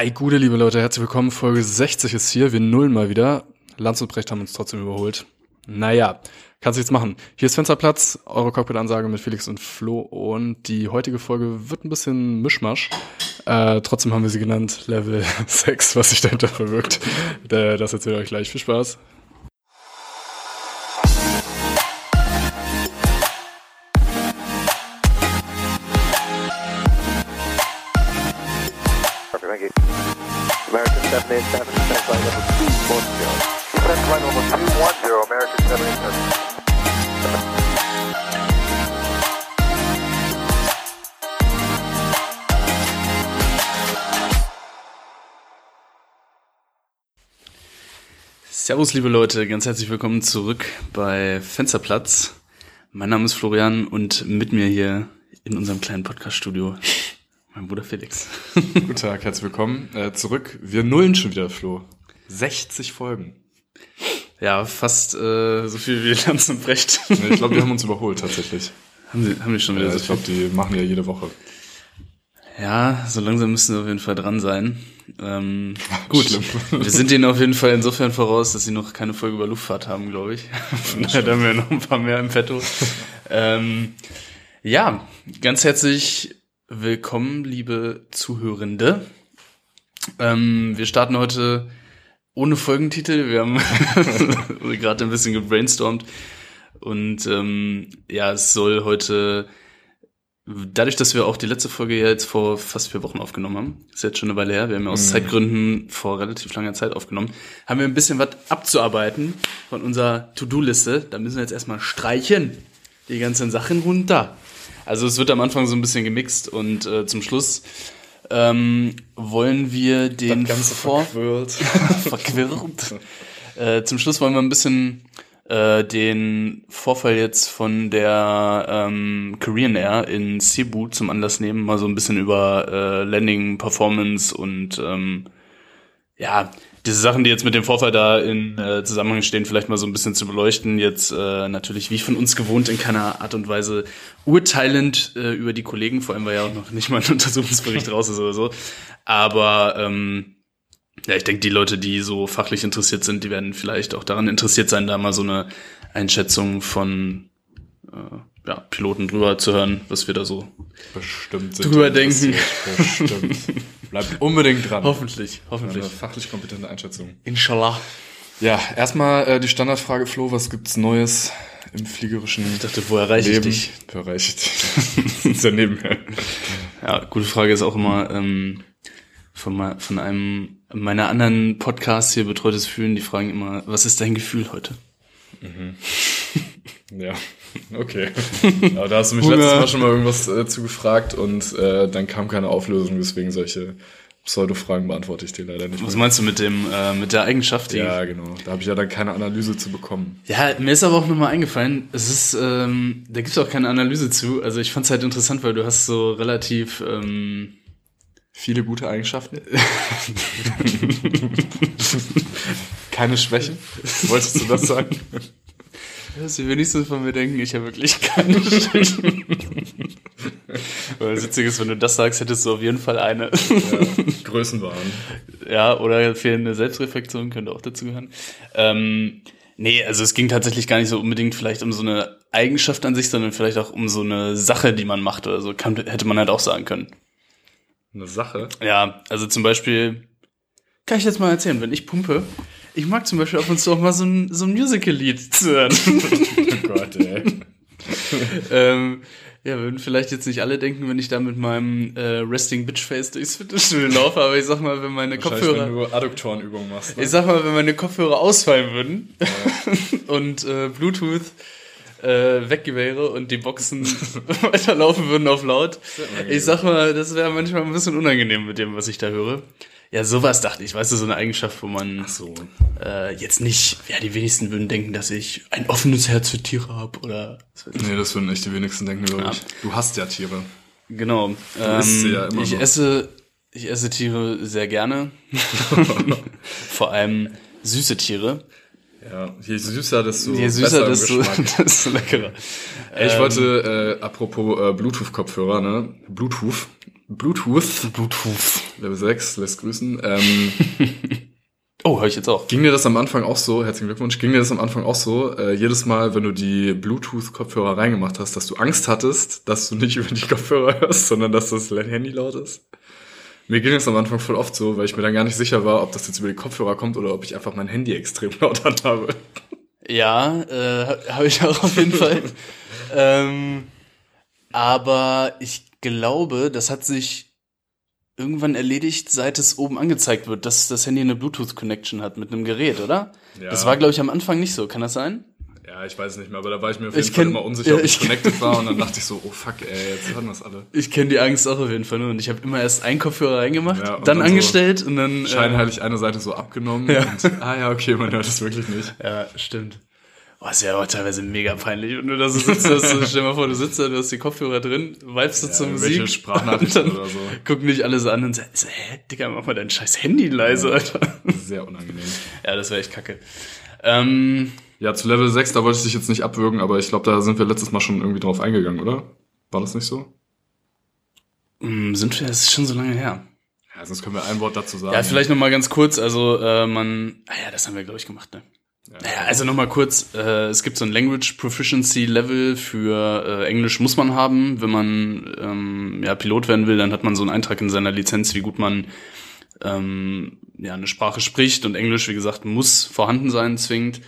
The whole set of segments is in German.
Ei, gute liebe Leute, herzlich willkommen. Folge 60 ist hier. Wir nullen mal wieder. Lanz und Brecht haben uns trotzdem überholt. Naja, kannst jetzt machen. Hier ist Fensterplatz, eure Cockpit-Ansage mit Felix und Flo. Und die heutige Folge wird ein bisschen Mischmasch. Äh, trotzdem haben wir sie genannt Level 6, was sich dahinter verwirkt. Äh, Das erzählt euch gleich. Viel Spaß. American 787, send flight level 210. Send flight level 210, American 787. Servus, liebe Leute, ganz herzlich willkommen zurück bei Fensterplatz. Mein Name ist Florian und mit mir hier in unserem kleinen Podcast-Studio mein Bruder Felix. Guten Tag, herzlich willkommen. Äh, zurück. Wir nullen schon wieder, Flo. 60 Folgen. Ja, fast äh, so viel wie Lanz und Brecht. Nee, ich glaube, wir haben uns überholt tatsächlich. haben, sie, haben die schon wieder Äh, so ich glaube, die machen ja jede Woche. Ja, so langsam müssen sie auf jeden Fall dran sein. Ähm, Gut. gut, wir sind ihnen auf jeden Fall insofern voraus, dass sie noch keine Folge über Luftfahrt haben, glaube ich. Von daher haben wir noch ein paar mehr im Petto. ähm, ja, ganz herzlich willkommen, liebe Zuhörende. Ähm, wir starten heute ohne Folgentitel. Wir haben gerade ein bisschen gebrainstormt. Und ähm, ja, es soll heute Dadurch, dass wir auch die letzte Folge ja jetzt vor fast vier Wochen aufgenommen haben, ist jetzt schon eine Weile her, wir haben ja aus Zeitgründen vor relativ langer Zeit aufgenommen, haben wir ein bisschen was abzuarbeiten von unserer To-Do-Liste. Da müssen wir jetzt erstmal streichen, die ganzen Sachen runter. Also es wird am Anfang so ein bisschen gemixt und äh, zum Schluss ähm, wollen wir den vor verquirlt. verquirlt. äh, zum Schluss wollen wir ein bisschen äh, den Vorfall jetzt von der ähm, Korean Air in Cebu zum Anlass nehmen, mal so ein bisschen über äh, Landing, Performance und ähm, ja, diese Sachen, die jetzt mit dem Vorfall da in äh, Zusammenhang stehen, vielleicht mal so ein bisschen zu beleuchten. Jetzt äh, natürlich, wie von uns gewohnt, in keiner Art und Weise urteilend äh, über die Kollegen, vor allem weil ja auch noch nicht mal ein Untersuchungsbericht raus ist oder so. Aber ähm, ja, ich denke, die Leute, die so fachlich interessiert sind, die werden vielleicht auch daran interessiert sein, da mal so eine Einschätzung von äh, ja, Piloten drüber zu hören, was wir da so Bestimmt. sind Drüber denken. Bestimmt. Bleibt unbedingt dran. hoffentlich, hoffentlich. Eine fachlich kompetente Einschätzung. Inshallah. Ja, erstmal äh, die Standardfrage, Flo, was gibt's Neues im fliegerischen Ich dachte, wo erreiche ich Leben? dich? Erreicht. das ist ja nebenher. Ja, gute Frage ist auch immer ähm, von, von einem meiner anderen Podcasts hier betreutes Fühlen, die fragen immer, was ist dein Gefühl heute? Ja, okay. Aber da hast du mich letztes Mal schon mal irgendwas äh, zu gefragt und äh, dann kam keine Auflösung, deswegen solche Pseudo-Fragen beantworte ich dir leider nicht. Was mehr. meinst du mit dem äh, mit der Eigenschaft? Die, Ja, genau. Da habe ich ja dann keine Analyse zu bekommen. Ja, mir ist aber auch nochmal eingefallen, es ist, ähm, da gibt's auch keine Analyse zu. Also ich fand's halt interessant, weil du hast so relativ, ähm, Viele gute Eigenschaften. keine Schwächen. Wolltest du das sagen? dass nicht so von mir denken, ich habe wirklich keine Schwächen. Weil das Witzige ist, wenn du das sagst, hättest du auf jeden Fall eine. Ja, Größenwahn. Ja, oder fehlende Selbstreflexion könnte auch dazu gehören. Ähm, nee, also es ging tatsächlich gar nicht so unbedingt vielleicht um so eine Eigenschaft an sich, sondern vielleicht auch um so eine Sache, die man macht oder so. Kann, hätte man halt auch sagen können. Eine Sache. Ja, also zum Beispiel, kann ich jetzt mal erzählen, wenn ich pumpe, ich mag zum Beispiel ab und zu auch mal so ein, so ein Musical-Lied zu hören. Oh Gott, ey. ähm, ja, würden vielleicht jetzt nicht alle denken, wenn ich da mit meinem äh, Resting Bitch Face durchs Fitnessstudio laufe, aber ich sag mal, wenn meine Kopfhörer. wenn du Adduktorenübungen machst. Ne? Ich sag mal, wenn meine Kopfhörer ausfallen würden und äh, Bluetooth äh, weg wäre und die Boxen weiterlaufen würden auf laut. Ich sag mal, das wäre manchmal ein bisschen unangenehm mit dem, was ich da höre. Ja, sowas dachte ich, weißt du, so eine Eigenschaft, wo man so. äh, jetzt nicht, ja, die wenigsten würden denken, dass ich ein offenes Herz für Tiere habe oder. Nee, das würden echt die wenigsten denken, glaube Ja. ich. Du hast ja Tiere. Genau. isst sie Ähm, ja immer ich noch. esse, ich esse Tiere sehr gerne. Vor allem süße Tiere. Ja, je süßer, desto Je besser süßer, im desto, Geschmack. desto leckerer. Ey, ich Ähm, wollte, äh, apropos äh, Bluetooth-Kopfhörer, ne? Bluetooth. Bluetooth, Bluetooth. Level 6, lässt grüßen. Ähm, Oh, höre ich jetzt auch. ging dir das am Anfang auch so, herzlichen Glückwunsch, ging dir das am Anfang auch so, äh, jedes Mal, wenn du die Bluetooth-Kopfhörer reingemacht hast, dass du Angst hattest, dass du nicht über die Kopfhörer hörst, sondern dass das Handy laut ist? Mir ging es am Anfang voll oft so, weil ich mir dann gar nicht sicher war, ob das jetzt über die Kopfhörer kommt oder ob ich einfach mein Handy extrem laut habe. Ja, äh, habe ich auch auf jeden Fall. ähm, aber ich glaube, das hat sich irgendwann erledigt, seit es oben angezeigt wird, dass das Handy eine Bluetooth-Connection hat mit einem Gerät, oder? Ja. Das war, glaube ich, am Anfang nicht so. Kann das sein? Ja, ich weiß es nicht mehr, aber da war ich mir auf Ich jeden Fall kenn- immer unsicher, ja, ob ich ich- connected war und dann dachte ich so, oh fuck, ey, jetzt wir es alle. Ich kenne die Angst auch auf jeden Fall nur. Und ich habe immer erst einen Kopfhörer reingemacht, Ja, dann, dann so angestellt und dann. Äh, Scheinheilig eine Seite so abgenommen Ja. und, ah ja, okay, man hört es wirklich nicht. Ja, stimmt. Boah, ist ja aber teilweise mega peinlich. Und du da so sitzt, hast, du, stell dir mal vor, du sitzt da, du hast die Kopfhörer drin, vibest du Ja, zur Musik. Sprachnachrichten oder so. Gucken dich alle so an und sagen, so, hä, Digga, mach mal dein scheiß Handy leise, Alter. Sehr unangenehm. Ja, das wäre echt kacke. Ähm, Ja, zu Level 6, da wollte ich dich jetzt nicht abwürgen, aber ich glaube, da sind wir letztes Mal schon irgendwie drauf eingegangen, oder? War das nicht so? mh, hm, sind wir, das ist schon so lange her. Ja, sonst können wir ein Wort dazu sagen. Ja, vielleicht noch mal ganz kurz, also äh, man, ah ja, das haben wir, glaube ich, gemacht, ne? Naja, also noch mal kurz, äh, es gibt so ein Language Proficiency Level für äh, Englisch muss man haben. Wenn man ähm, ja, Pilot werden will, dann hat man so einen Eintrag in seiner Lizenz, wie gut man ähm, ja, eine Sprache spricht und Englisch, wie gesagt, muss vorhanden sein, zwingend.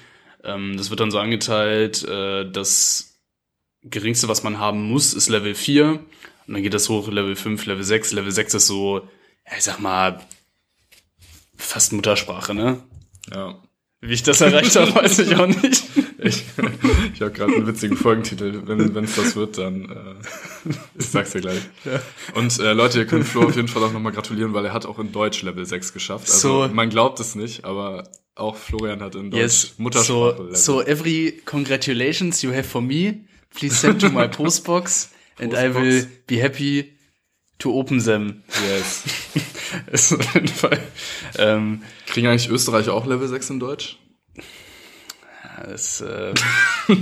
Ähm, das wird dann so angeteilt, äh, das geringste, was man haben muss, ist Level 4. Und dann geht das hoch, Level 5, Level 6. Level 6 ist so, ja, ich sag mal, fast Muttersprache, ne? Ja. Wie ich das erreicht habe, weiß ich auch nicht. Ich, ich habe gerade einen witzigen Folgentitel. Wenn es das wird, dann äh, ich sag's dir gleich. Und äh, Leute, ihr könnt Flo auf jeden Fall auch nochmal gratulieren, weil er hat auch in Deutsch Level 6 geschafft. Also So. man glaubt es nicht, aber auch Florian hat in Deutsch Yes. Muttersprache So, Level. so every congratulations you have for me, please send to my postbox and I will be happy to open them. yes. Ist auf jeden Fall. Ähm, Kriegen eigentlich Österreicher auch Level 6 in Deutsch? das, äh,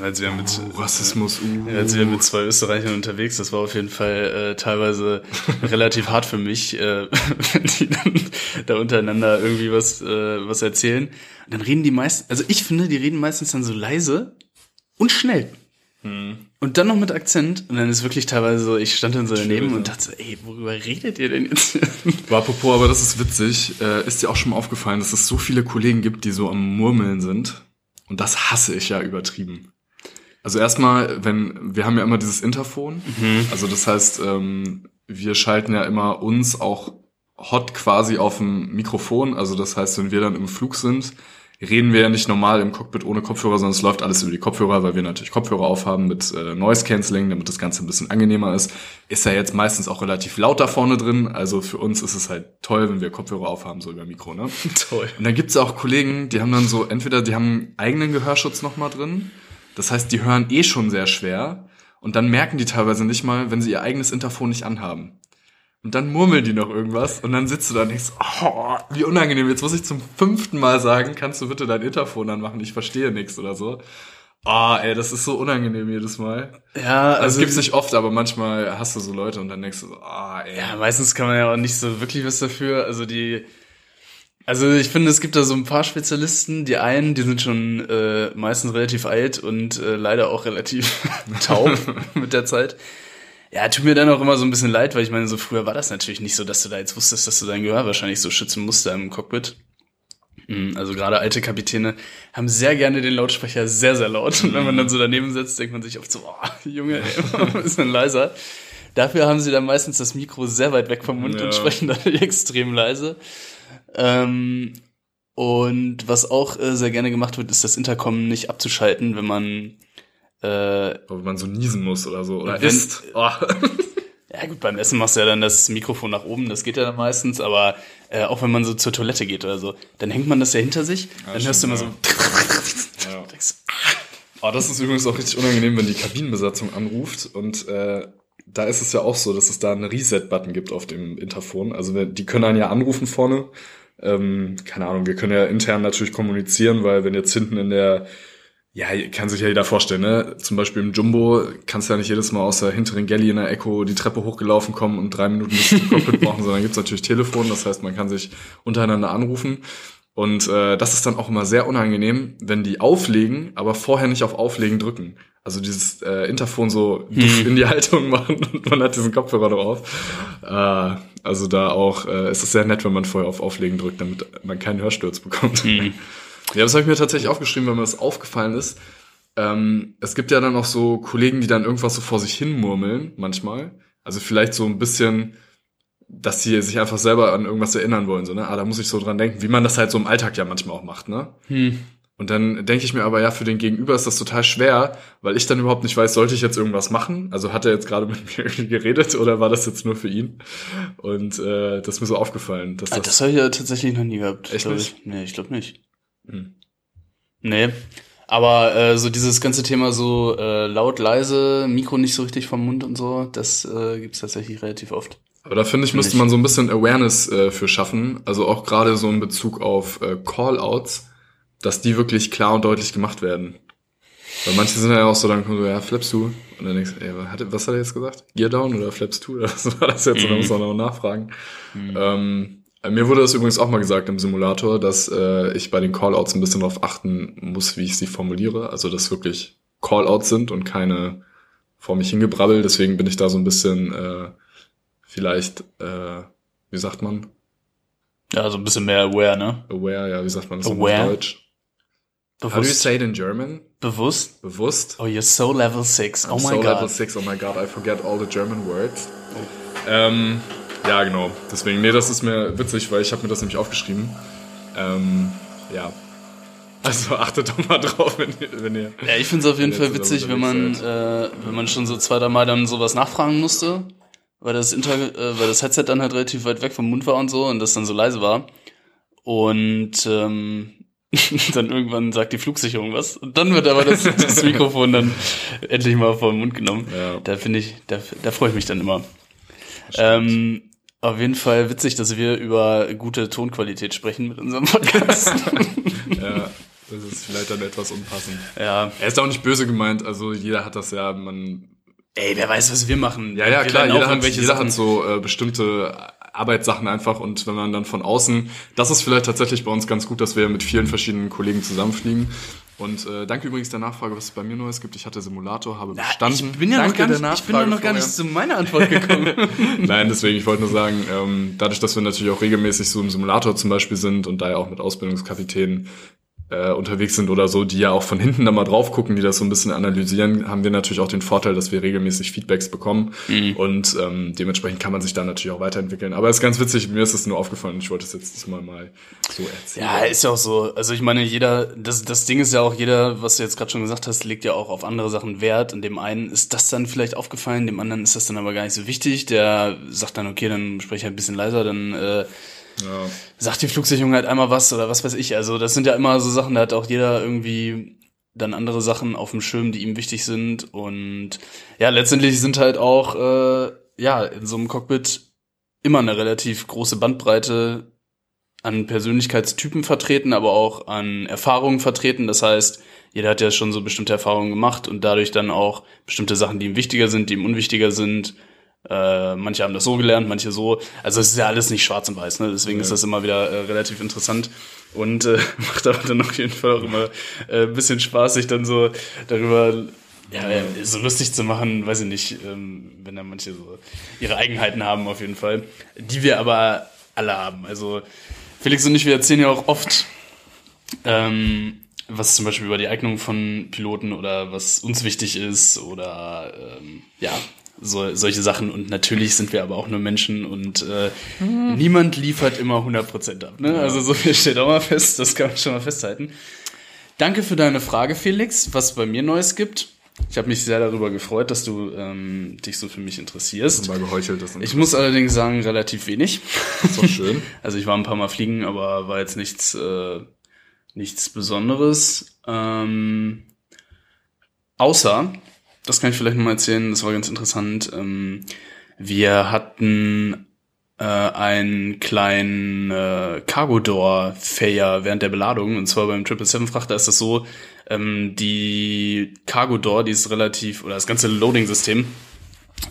als wir mit, Oh, Rassismus, uh. Als wir mit zwei Österreichern unterwegs, das war auf jeden Fall äh, teilweise relativ hart für mich, äh, wenn die dann da untereinander irgendwie was, äh, was erzählen. Und dann reden die meisten, also ich finde, die reden meistens dann so leise und schnell. Und dann noch mit Akzent. Und dann ist wirklich teilweise so, ich stand dann so daneben Schwierig, und dachte so, ey, worüber redet ihr denn jetzt? War apropos, aber das ist witzig. Äh, ist dir auch schon mal aufgefallen, dass es so viele Kollegen gibt, die so am Murmeln sind? Und das hasse ich ja übertrieben. Also erstmal, wenn, wir haben ja immer dieses Interphon. Also das heißt, ähm, wir schalten ja immer uns auch hot quasi auf dem Mikrofon. Also das heißt, wenn wir dann im Flug sind, reden wir ja nicht normal im Cockpit ohne Kopfhörer, sondern es läuft alles über die Kopfhörer, weil wir natürlich Kopfhörer aufhaben mit äh, Noise Cancelling, damit das Ganze ein bisschen angenehmer ist. Ist ja jetzt meistens auch relativ laut da vorne drin. Also für uns ist es halt toll, wenn wir Kopfhörer aufhaben, so über Mikro, ne? Toll. Und dann gibt's auch Kollegen, die haben dann so, entweder die haben einen eigenen Gehörschutz nochmal drin, das heißt, die hören eh schon sehr schwer und dann merken die teilweise nicht mal, wenn sie ihr eigenes Interphon nicht anhaben. Und dann murmeln die noch irgendwas und dann sitzt du da und denkst, oh, wie unangenehm, jetzt muss ich zum fünften Mal sagen, kannst du bitte dein Interphon anmachen, ich verstehe nichts oder so. Ah, ey, das ist so unangenehm jedes Mal. Ja, Also, also, es gibt's nicht oft, aber manchmal hast du so Leute und dann denkst du so, ah, ey. Ja, meistens kann man ja auch nicht so wirklich was dafür. Also die, also ich finde, es gibt da so ein paar Spezialisten. Die einen, die sind schon äh, meistens relativ alt und äh, leider auch relativ taub mit der Zeit. Ja, tut mir dann auch immer so ein bisschen leid, weil ich meine, so früher war das natürlich nicht so, dass du da jetzt wusstest, dass du dein Gehör wahrscheinlich so schützen musst da im Cockpit. Mm, Also gerade alte Kapitäne haben sehr gerne den Lautsprecher sehr, sehr laut. Und wenn man dann so daneben sitzt, denkt man sich oft so, oh, Junge, ey, ein bisschen leiser. Dafür haben sie dann meistens das Mikro sehr weit weg vom Mund Ja. und sprechen dadurch extrem leise. Ähm, und was auch äh, sehr gerne gemacht wird, ist das Intercom nicht abzuschalten, wenn man äh, Wenn man so niesen muss oder so. Oder isst. Oh. Ja gut, beim Essen machst du ja dann das Mikrofon nach oben, das geht ja dann meistens, aber äh, auch wenn man so zur Toilette geht oder so, dann hängt man das ja hinter sich, dann hörst du immer so, Ja. denkst, Oh, das ist übrigens auch richtig unangenehm, wenn die Kabinenbesatzung anruft und äh, da ist es ja auch so, dass es da einen Reset-Button gibt auf dem Interphon. Also die können einen ja anrufen vorne. Ähm, keine Ahnung, wir können ja intern natürlich kommunizieren, weil wenn jetzt hinten in der Ja, kann sich ja jeder vorstellen, ne? Zum Beispiel im Jumbo kannst du ja nicht jedes Mal aus der hinteren Galley in der Echo die Treppe hochgelaufen kommen und drei Minuten bis zum Cockpit brauchen, sondern gibt's natürlich Telefon, das heißt, man kann sich untereinander anrufen. Und äh, das ist dann auch immer sehr unangenehm, wenn die auflegen, aber vorher nicht auf Auflegen drücken. Also dieses äh, Interphon so hm. in die Haltung machen und man hat diesen Kopfhörer drauf. Äh, also da auch äh, ist es sehr nett, wenn man vorher auf Auflegen drückt, damit man keinen Hörsturz bekommt. Hm. Ja, das habe ich mir tatsächlich aufgeschrieben, weil mir das aufgefallen ist. Ähm, es gibt ja dann auch so Kollegen, die dann irgendwas so vor sich hin murmeln, manchmal. Also vielleicht so ein bisschen, dass sie sich einfach selber an irgendwas erinnern wollen. So, ne? Ah, da muss ich so dran denken, wie man das halt so im Alltag ja manchmal auch macht, ne? Hm. Und dann denke ich mir aber, ja, für den Gegenüber ist das total schwer, weil ich dann überhaupt nicht weiß, sollte ich jetzt irgendwas machen? Also hat er jetzt gerade mit mir irgendwie geredet oder war das jetzt nur für ihn? Und äh, das ist mir so aufgefallen. Dass ah, das das habe ich ja tatsächlich noch nie gehabt. Echt nicht? Ich. Nee, ich glaube nicht. Hm. Nee. Aber äh, so dieses ganze Thema so äh, laut, leise, Mikro nicht so richtig vom Mund und so, das äh, gibt tatsächlich relativ oft. Aber da finde ich, müsste man so ein bisschen Awareness äh, für schaffen. Also auch gerade so in Bezug auf äh, Callouts, dass die wirklich klar und deutlich gemacht werden. Weil manche sind ja auch so, dann kommen so, ja, flaps du. Und dann denkst du, ey, was hat er jetzt gesagt? Gear down oder flaps du? Oder was war das jetzt? Mhm. Und dann muss man noch nachfragen. Mhm. Ähm, äh, mir wurde das übrigens auch mal gesagt im Simulator, dass äh, ich bei den Callouts ein bisschen darauf achten muss, wie ich sie formuliere. Also dass wirklich Callouts sind und keine vor mich hingebrabbel. Deswegen bin ich da so ein bisschen äh, vielleicht, äh, wie sagt man? Ja, so ein bisschen mehr aware, ne? Aware, ja, wie sagt man das aware. auf Deutsch? Bewusst. How do you say it in German? Bewusst? Bewusst. Oh, you're so level 6. Oh I'm my so god. so level 6, oh my god, I forget all the German words. Oh. Ähm, ja, genau. Deswegen, nee, das ist mir witzig, weil ich habe mir das nämlich aufgeschrieben. Ähm, ja. Also achtet doch mal drauf, wenn ihr. Wenn ihr ja, ich finde es auf jeden Fall witzig, wenn man, äh, wenn man schon so zwei, drei Mal dann sowas nachfragen musste, weil das, Inter äh, weil das Headset dann halt relativ weit weg vom Mund war und so und das dann so leise war. Und ähm, dann irgendwann sagt die Flugsicherung was. Und dann wird aber das, das Mikrofon dann endlich mal vor den Mund genommen. Ja. Da finde ich, da, da freue ich mich dann immer. Ähm, auf jeden Fall witzig, dass wir über gute Tonqualität sprechen mit unserem Podcast. ja, das ist vielleicht dann etwas unpassend. Ja. Er ist auch nicht böse gemeint, also jeder hat das ja, man. Ey, wer weiß, was wir machen. Ja, ja, wir klar, jeder, hat, jeder hat so äh, bestimmte Arbeitssachen einfach und wenn man dann von außen, das ist vielleicht tatsächlich bei uns ganz gut, dass wir mit vielen verschiedenen Kollegen zusammenfliegen und äh, danke übrigens der Nachfrage, was es bei mir Neues gibt. Ich hatte Simulator, habe bestanden. Ich bin ja danke noch gar nicht, ich bin noch gar nicht zu meiner Antwort gekommen. Nein, deswegen, ich wollte nur sagen, ähm, dadurch, dass wir natürlich auch regelmäßig so im Simulator zum Beispiel sind und da ja auch mit Ausbildungskapitänen äh, unterwegs sind oder so, die ja auch von hinten da mal drauf gucken, die das so ein bisschen analysieren, haben wir natürlich auch den Vorteil, dass wir regelmäßig Feedbacks bekommen mhm. und ähm, dementsprechend kann man sich da natürlich auch weiterentwickeln. Aber es ist ganz witzig, mir ist es nur aufgefallen, ich wollte es jetzt diesmal mal so erzählen. Ja, ist ja auch so. Also ich meine, jeder, das, das Ding ist ja auch, jeder, was du jetzt gerade schon gesagt hast, legt ja auch auf andere Sachen Wert. Und dem einen ist das dann vielleicht aufgefallen, dem anderen ist das dann aber gar nicht so wichtig. Der sagt dann, okay, dann spreche ich halt ein bisschen leiser, dann äh, ja. sagt die Flugsicherung halt einmal was oder was weiß ich. Also das sind ja immer so Sachen, da hat auch jeder irgendwie dann andere Sachen auf dem Schirm, die ihm wichtig sind. Und ja, letztendlich sind halt auch äh, ja in so einem Cockpit immer eine relativ große Bandbreite an Persönlichkeitstypen vertreten, aber auch an Erfahrungen vertreten. Das heißt, jeder hat ja schon so bestimmte Erfahrungen gemacht und dadurch dann auch bestimmte Sachen, die ihm wichtiger sind, die ihm unwichtiger sind, äh, manche haben das so gelernt, manche so. Also es ist ja alles nicht schwarz und weiß, ne? Deswegen ja. ist das immer wieder äh, relativ interessant und äh, macht aber dann auf jeden Fall auch immer äh, ein bisschen Spaß, sich dann so darüber ja, so lustig zu machen, weiß ich nicht, ähm, wenn da manche so ihre Eigenheiten haben auf jeden Fall, die wir aber alle haben. Also Felix und ich, wir erzählen ja auch oft, ähm, was zum Beispiel über die Eignung von Piloten oder was uns wichtig ist oder ähm, ja, so, solche Sachen. Und natürlich sind wir aber auch nur Menschen und äh, mhm. niemand liefert immer 100% ab. Ne? Also so viel steht auch mal fest, das kann man schon mal festhalten. Danke für deine Frage, Felix, was bei mir Neues gibt. Ich habe mich sehr darüber gefreut, dass du ähm, dich so für mich interessierst. Mal geheuchelt, das ich muss allerdings sagen, relativ wenig. Das ist schön. also ich war ein paar Mal fliegen, aber war jetzt nichts, äh, nichts Besonderes. Ähm, außer, das kann ich vielleicht nochmal erzählen, das war ganz interessant. Ähm, wir hatten äh, einen kleinen äh, Cargo Door Failure während der Beladung. Und zwar beim 777 Frachter ist das so, ähm, die Cargo Door, die ist relativ, oder das ganze Loading-System,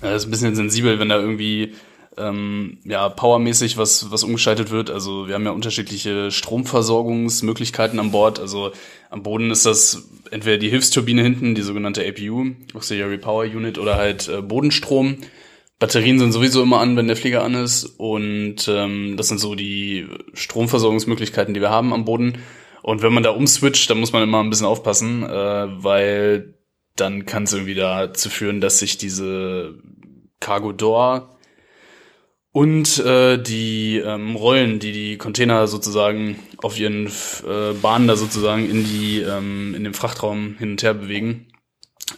äh, ist ein bisschen sensibel, wenn da irgendwie ähm, ja, powermäßig was, was umgeschaltet wird. Also wir haben ja unterschiedliche Stromversorgungsmöglichkeiten an Bord. Also am Boden ist das entweder die Hilfsturbine hinten, die sogenannte APU, Auxiliary Power Unit, oder halt äh, Bodenstrom. Batterien sind sowieso immer an, wenn der Flieger an ist. Und ähm, das sind so die Stromversorgungsmöglichkeiten, die wir haben am Boden. Und wenn man da umswitcht, dann muss man immer ein bisschen aufpassen, äh, weil dann kann es irgendwie dazu führen, dass sich diese Cargo Door und äh, die ähm, Rollen, die die Container sozusagen auf ihren äh, Bahnen da sozusagen in die ähm, in den Frachtraum hin und her bewegen,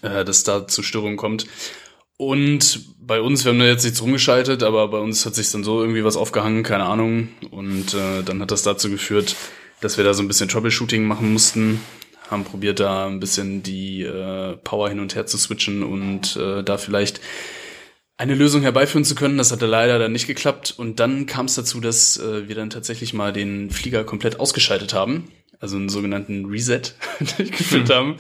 äh, dass da zu Störungen kommt. Und bei uns, wir haben da jetzt nichts rumgeschaltet, aber bei uns hat sich dann so irgendwie was aufgehangen, keine Ahnung. Und äh, dann hat das dazu geführt, dass wir da so ein bisschen Troubleshooting machen mussten, haben probiert da ein bisschen die äh, Power hin und her zu switchen und äh, da vielleicht eine Lösung herbeiführen zu können. Das hatte leider dann nicht geklappt. Und dann kam es dazu, dass äh, wir dann tatsächlich mal den Flieger komplett ausgeschaltet haben. Also einen sogenannten Reset durchgeführt mhm. haben.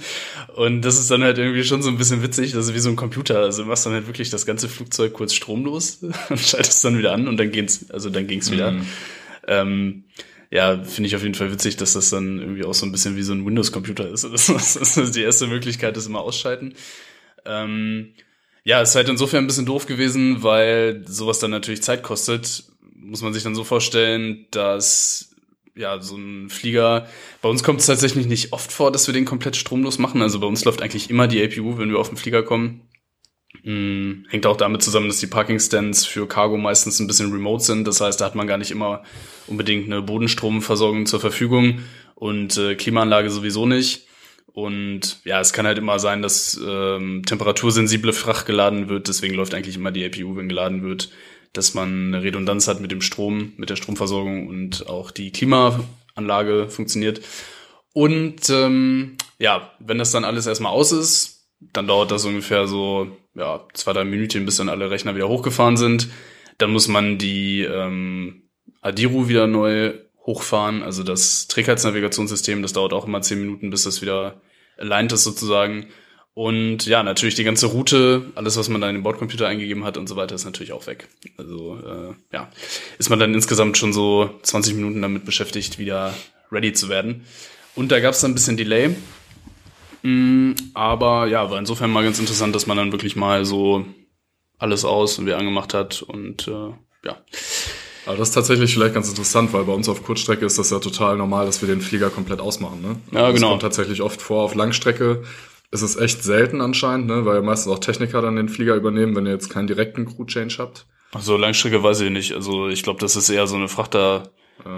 Und das ist dann halt irgendwie schon so ein bisschen witzig. Das ist wie so ein Computer. Also du machst dann halt wirklich das ganze Flugzeug kurz stromlos und schaltest dann wieder an und dann geht's, also dann ging's wieder. Mhm. Ähm, ja, finde ich auf jeden Fall witzig, dass das dann irgendwie auch so ein bisschen wie so ein Windows-Computer ist. Das, das ist die erste Möglichkeit, das immer ausschalten. Ähm, ja, ist halt insofern ein bisschen doof gewesen, weil sowas dann natürlich Zeit kostet. Muss man sich dann so vorstellen, dass ja, so ein Flieger, bei uns kommt es tatsächlich nicht oft vor, dass wir den komplett stromlos machen. Also bei uns läuft eigentlich immer die APU, wenn wir auf den Flieger kommen. Hm, hängt auch damit zusammen, dass die Parking-Stands für Cargo meistens ein bisschen remote sind. Das heißt, da hat man gar nicht immer unbedingt eine Bodenstromversorgung zur Verfügung und äh, Klimaanlage sowieso nicht. Und ja, es kann halt immer sein, dass ähm, temperatursensible Fracht geladen wird. Deswegen läuft eigentlich immer die APU, wenn geladen wird, dass man eine Redundanz hat mit dem Strom, mit der Stromversorgung und auch die Klimaanlage funktioniert. Und ähm, ja, wenn das dann alles erstmal aus ist, dann dauert das ungefähr so ja, zwei, drei Minuten, bis dann alle Rechner wieder hochgefahren sind. Dann muss man die ähm, Adiru wieder neu hochfahren, also das Trägheitsnavigationssystem, das dauert auch immer zehn Minuten, bis das wieder aligned ist sozusagen. Und ja, natürlich die ganze Route, alles, was man da in den Bordcomputer eingegeben hat und so weiter, ist natürlich auch weg. Also äh, ja, ist man dann insgesamt schon so 20 Minuten damit beschäftigt, wieder ready zu werden. Und da gab es dann ein bisschen Delay. Mm, aber ja, war insofern mal ganz interessant, dass man dann wirklich mal so alles aus und wieder angemacht hat und äh, ja. Aber das ist tatsächlich vielleicht ganz interessant, weil bei uns auf Kurzstrecke ist das ja total normal, dass wir den Flieger komplett ausmachen. Ne? Ja, genau. Das kommt tatsächlich oft vor. Auf Langstrecke ist es echt selten anscheinend, ne? weil meistens auch Techniker dann den Flieger übernehmen, wenn ihr jetzt keinen direkten Crew-Change habt. Ach so, Langstrecke weiß ich nicht. Also ich glaube, das ist eher so eine Frachter-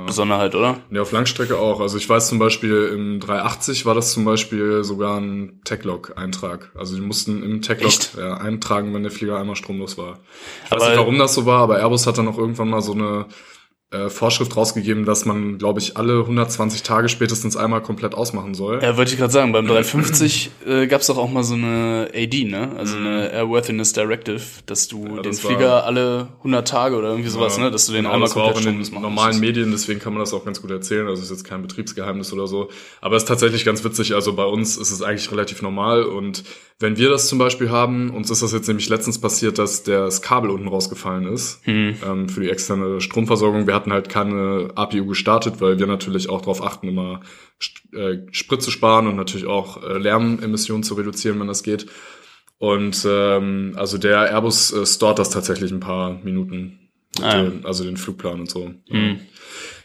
Besonderheit, oder? Ja, auf Langstrecke auch. Also ich weiß zum Beispiel im 380 war das zum Beispiel sogar ein Techlog-Eintrag. Also die mussten im Techlog ja, eintragen, wenn der Flieger einmal stromlos war. Ich aber weiß nicht, warum das so war, aber Airbus hat dann auch irgendwann mal so eine äh, Vorschrift rausgegeben, dass man, glaube ich, alle 120 Tage spätestens einmal komplett ausmachen soll. Ja, wollte ich gerade sagen, beim 350 äh, gab es doch auch mal so eine AD, ne? Also mhm. eine Airworthiness Directive, dass du ja, den Flieger alle 100 Tage oder irgendwie sowas, ja, ne? Dass du den genau, einmal komplett das war auch in den normalen Medien, deswegen kann man das auch ganz gut erzählen. Also ist jetzt kein Betriebsgeheimnis oder so. Aber es ist tatsächlich ganz witzig. Also bei uns ist es eigentlich relativ normal und wenn wir das zum Beispiel haben, uns ist das jetzt nämlich letztens passiert, dass das Kabel unten rausgefallen ist hm. ähm, für die externe Stromversorgung. Wir hatten halt keine APU gestartet, weil wir natürlich auch darauf achten, immer äh, Sprit zu sparen und natürlich auch äh, Lärmemissionen zu reduzieren, wenn das geht. Und ähm, also der Airbus äh, stort das tatsächlich ein paar Minuten, ah, den, also den Flugplan und so. Hm.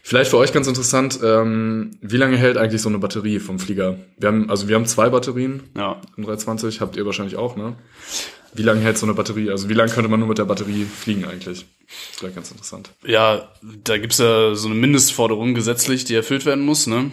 Vielleicht für euch ganz interessant, ähm, wie lange hält eigentlich so eine Batterie vom Flieger? Wir haben, also wir haben zwei Batterien ja. im 320, habt ihr wahrscheinlich auch, ne? Wie lange hält so eine Batterie? Also wie lange könnte man nur mit der Batterie fliegen eigentlich? Vielleicht ganz interessant. Ja, da gibt's ja so eine Mindestforderung gesetzlich, die erfüllt werden muss, ne?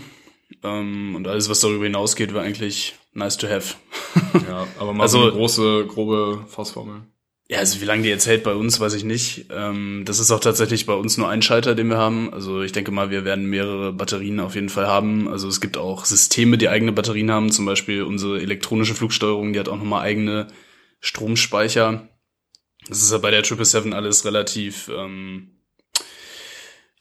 Ähm, und alles, was darüber hinausgeht, wäre eigentlich nice to have. ja, aber mal also, so eine große, grobe Faustformel. Ja, also wie lange die jetzt hält bei uns, weiß ich nicht. Ähm, das ist auch tatsächlich bei uns nur ein Schalter, den wir haben. Also ich denke mal, wir werden mehrere Batterien auf jeden Fall haben. Also es gibt auch Systeme, die eigene Batterien haben. Zum Beispiel unsere elektronische Flugsteuerung, die hat auch nochmal eigene Stromspeicher. Das ist ja bei der 777 alles relativ ähm,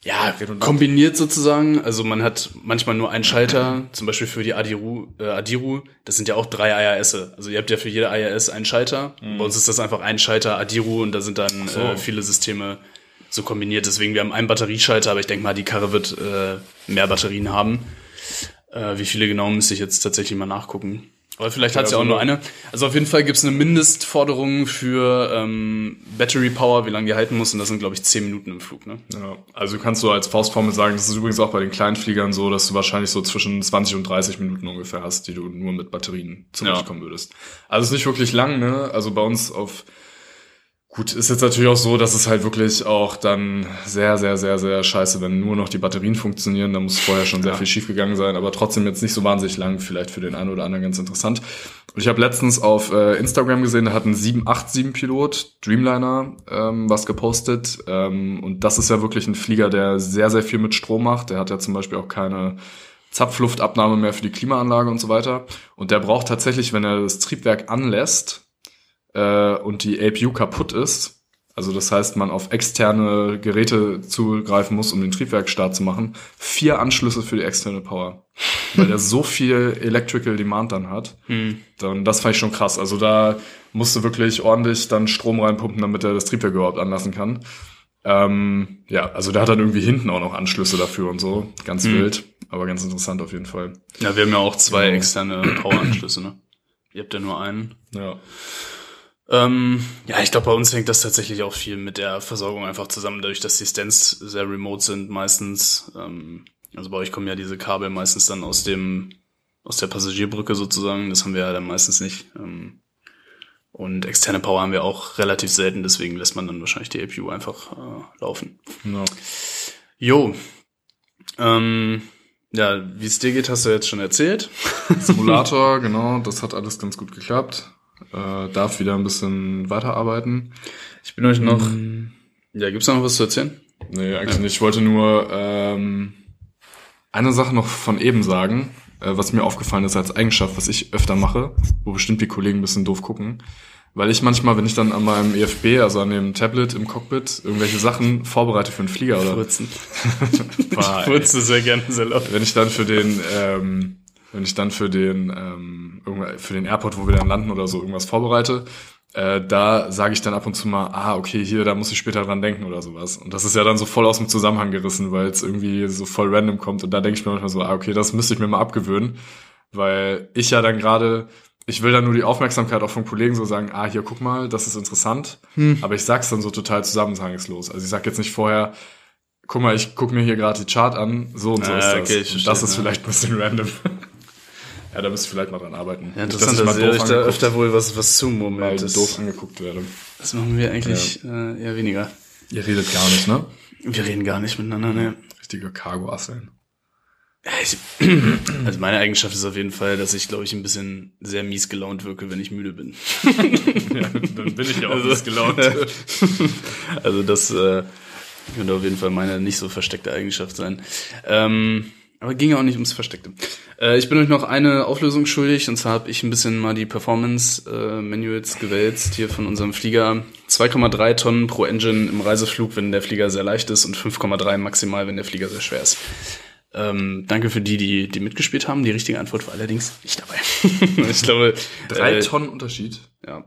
ja, kombiniert sozusagen. Also man hat manchmal nur einen Schalter, zum Beispiel für die Adiru, äh, Adiru. Das sind ja auch drei IRS. -e. Also ihr habt ja für jede IRS einen Schalter. Bei uns ist das einfach ein Schalter Adiru und da sind dann so. äh, viele Systeme so kombiniert. Deswegen, wir haben einen Batterieschalter, aber ich denke mal, die Karre wird äh, mehr Batterien haben. Äh, wie viele genau müsste ich jetzt tatsächlich mal nachgucken. Aber vielleicht hat es ja, so auch nur eine-. Also auf jeden Fall gibt es eine Mindestforderung für ähm, Battery Power, wie lange die halten muss. Und das sind, glaube ich, 10 Minuten im Flug. Ne? Ja, also du kannst so als Faustformel sagen, das ist übrigens auch bei den kleinen Fliegern so, dass du wahrscheinlich so zwischen 20 und 30 Minuten ungefähr hast, die du nur mit Batterien zurechtkommen würdest. Also ist nicht wirklich lang, ne? Also bei uns auf Gut, ist jetzt natürlich auch so, dass es halt wirklich auch dann sehr, sehr, sehr, sehr scheiße, wenn nur noch die Batterien funktionieren, da muss vorher schon sehr viel schief gegangen sein, aber trotzdem jetzt nicht so wahnsinnig lang, vielleicht für den einen oder anderen ganz interessant. Und ich habe letztens auf äh, Instagram gesehen, da hat ein 787-Pilot, Dreamliner, ähm, was gepostet. Ähm, und das ist ja wirklich ein Flieger, der sehr, sehr viel mit Strom macht. Der hat ja zum Beispiel auch keine Zapfluftabnahme mehr für die Klimaanlage und so weiter. Und der braucht tatsächlich, wenn er das Triebwerk anlässt, äh, und die APU kaputt ist, also das heißt, man auf externe Geräte zugreifen muss, um den Triebwerkstart zu machen, vier Anschlüsse für die externe Power. Weil der so viel Electrical Demand dann hat. Dann, das fand ich schon krass. Also da musste wirklich ordentlich dann Strom reinpumpen, damit er das Triebwerk überhaupt anlassen kann. Ähm, ja, also der hat dann irgendwie hinten auch noch Anschlüsse dafür und so. Ganz wild, aber ganz interessant auf jeden Fall. Ja, wir haben ja auch zwei externe Power-Anschlüsse. Ne? Ihr habt ja nur einen. Ja. Ähm, ja, ich glaube, bei uns hängt das tatsächlich auch viel mit der Versorgung einfach zusammen, dadurch, dass die Stands sehr remote sind meistens. Ähm, also bei euch kommen ja diese Kabel meistens dann aus dem aus der Passagierbrücke sozusagen. Das haben wir ja dann meistens nicht. Ähm, und externe Power haben wir auch relativ selten, deswegen lässt man dann wahrscheinlich die APU einfach äh, laufen. ja. Jo. Ähm, ja, wie es dir geht, hast du jetzt schon erzählt. Simulator, genau, das hat alles ganz gut geklappt. Äh, darf wieder ein bisschen weiterarbeiten. Ich bin euch noch. Ja, gibt's da noch was zu erzählen? Nee, eigentlich nicht. Ich wollte nur ähm, eine Sache noch von eben sagen, äh, was mir aufgefallen ist als Eigenschaft, was ich öfter mache, wo bestimmt die Kollegen ein bisschen doof gucken. Weil ich manchmal, wenn ich dann an meinem EFB, also an dem Tablet im Cockpit, irgendwelche Sachen vorbereite für einen Flieger oder Furzen. Ey. Furze sehr gerne sehr laut. wenn ich dann für den, ähm, wenn ich dann für den, ähm, für den Airport, wo wir dann landen oder so irgendwas vorbereite, äh, da sage ich dann ab und zu mal, ah, okay, hier, da muss ich später dran denken oder sowas. Und das ist ja dann so voll aus dem Zusammenhang gerissen, weil es irgendwie so voll random kommt. Und da denke ich mir manchmal so, ah, okay, das müsste ich mir mal abgewöhnen, weil ich ja dann gerade, ich will dann nur die Aufmerksamkeit auch von Kollegen so sagen, ah, hier, guck mal, das ist interessant. Aber ich sag's dann so total zusammenhangslos. Also ich sag jetzt nicht vorher, guck mal, ich guck mir hier gerade die Chart an, so und so Ah, ist das. okay, verstehe, das ist ja. vielleicht ein bisschen random. Ja, da müsst ihr vielleicht mal dran arbeiten. Ja, dass interessant, ich dass ihr doof euch da öfter wohl was, was zumurmelt. ich Das, doof angeguckt werde. das machen wir eigentlich äh, eher weniger. Ihr redet gar nicht, ne? Wir reden gar nicht miteinander, ne? Richtige Cargo-Asseln. Ja, ich, also meine Eigenschaft ist auf jeden Fall, dass ich, glaube ich, ein bisschen sehr mies gelaunt wirke, wenn ich müde bin. ja, dann bin ich ja auch Also- mies gelaunt. Also das äh, könnte auf jeden Fall meine nicht so versteckte Eigenschaft sein. Ähm, aber ging ja auch nicht ums Versteckte. Äh, ich bin euch noch eine Auflösung schuldig und zwar habe ich ein bisschen mal die Performance-Manuals gewälzt hier von unserem Flieger. 2,3 Tonnen pro Engine im Reiseflug, wenn der Flieger sehr leicht ist und 5,3 maximal, wenn der Flieger sehr schwer ist. Ähm, danke für die, die, die mitgespielt haben. Die richtige Antwort war allerdings nicht dabei. ich glaube, Drei äh, Tonnen Unterschied. ja,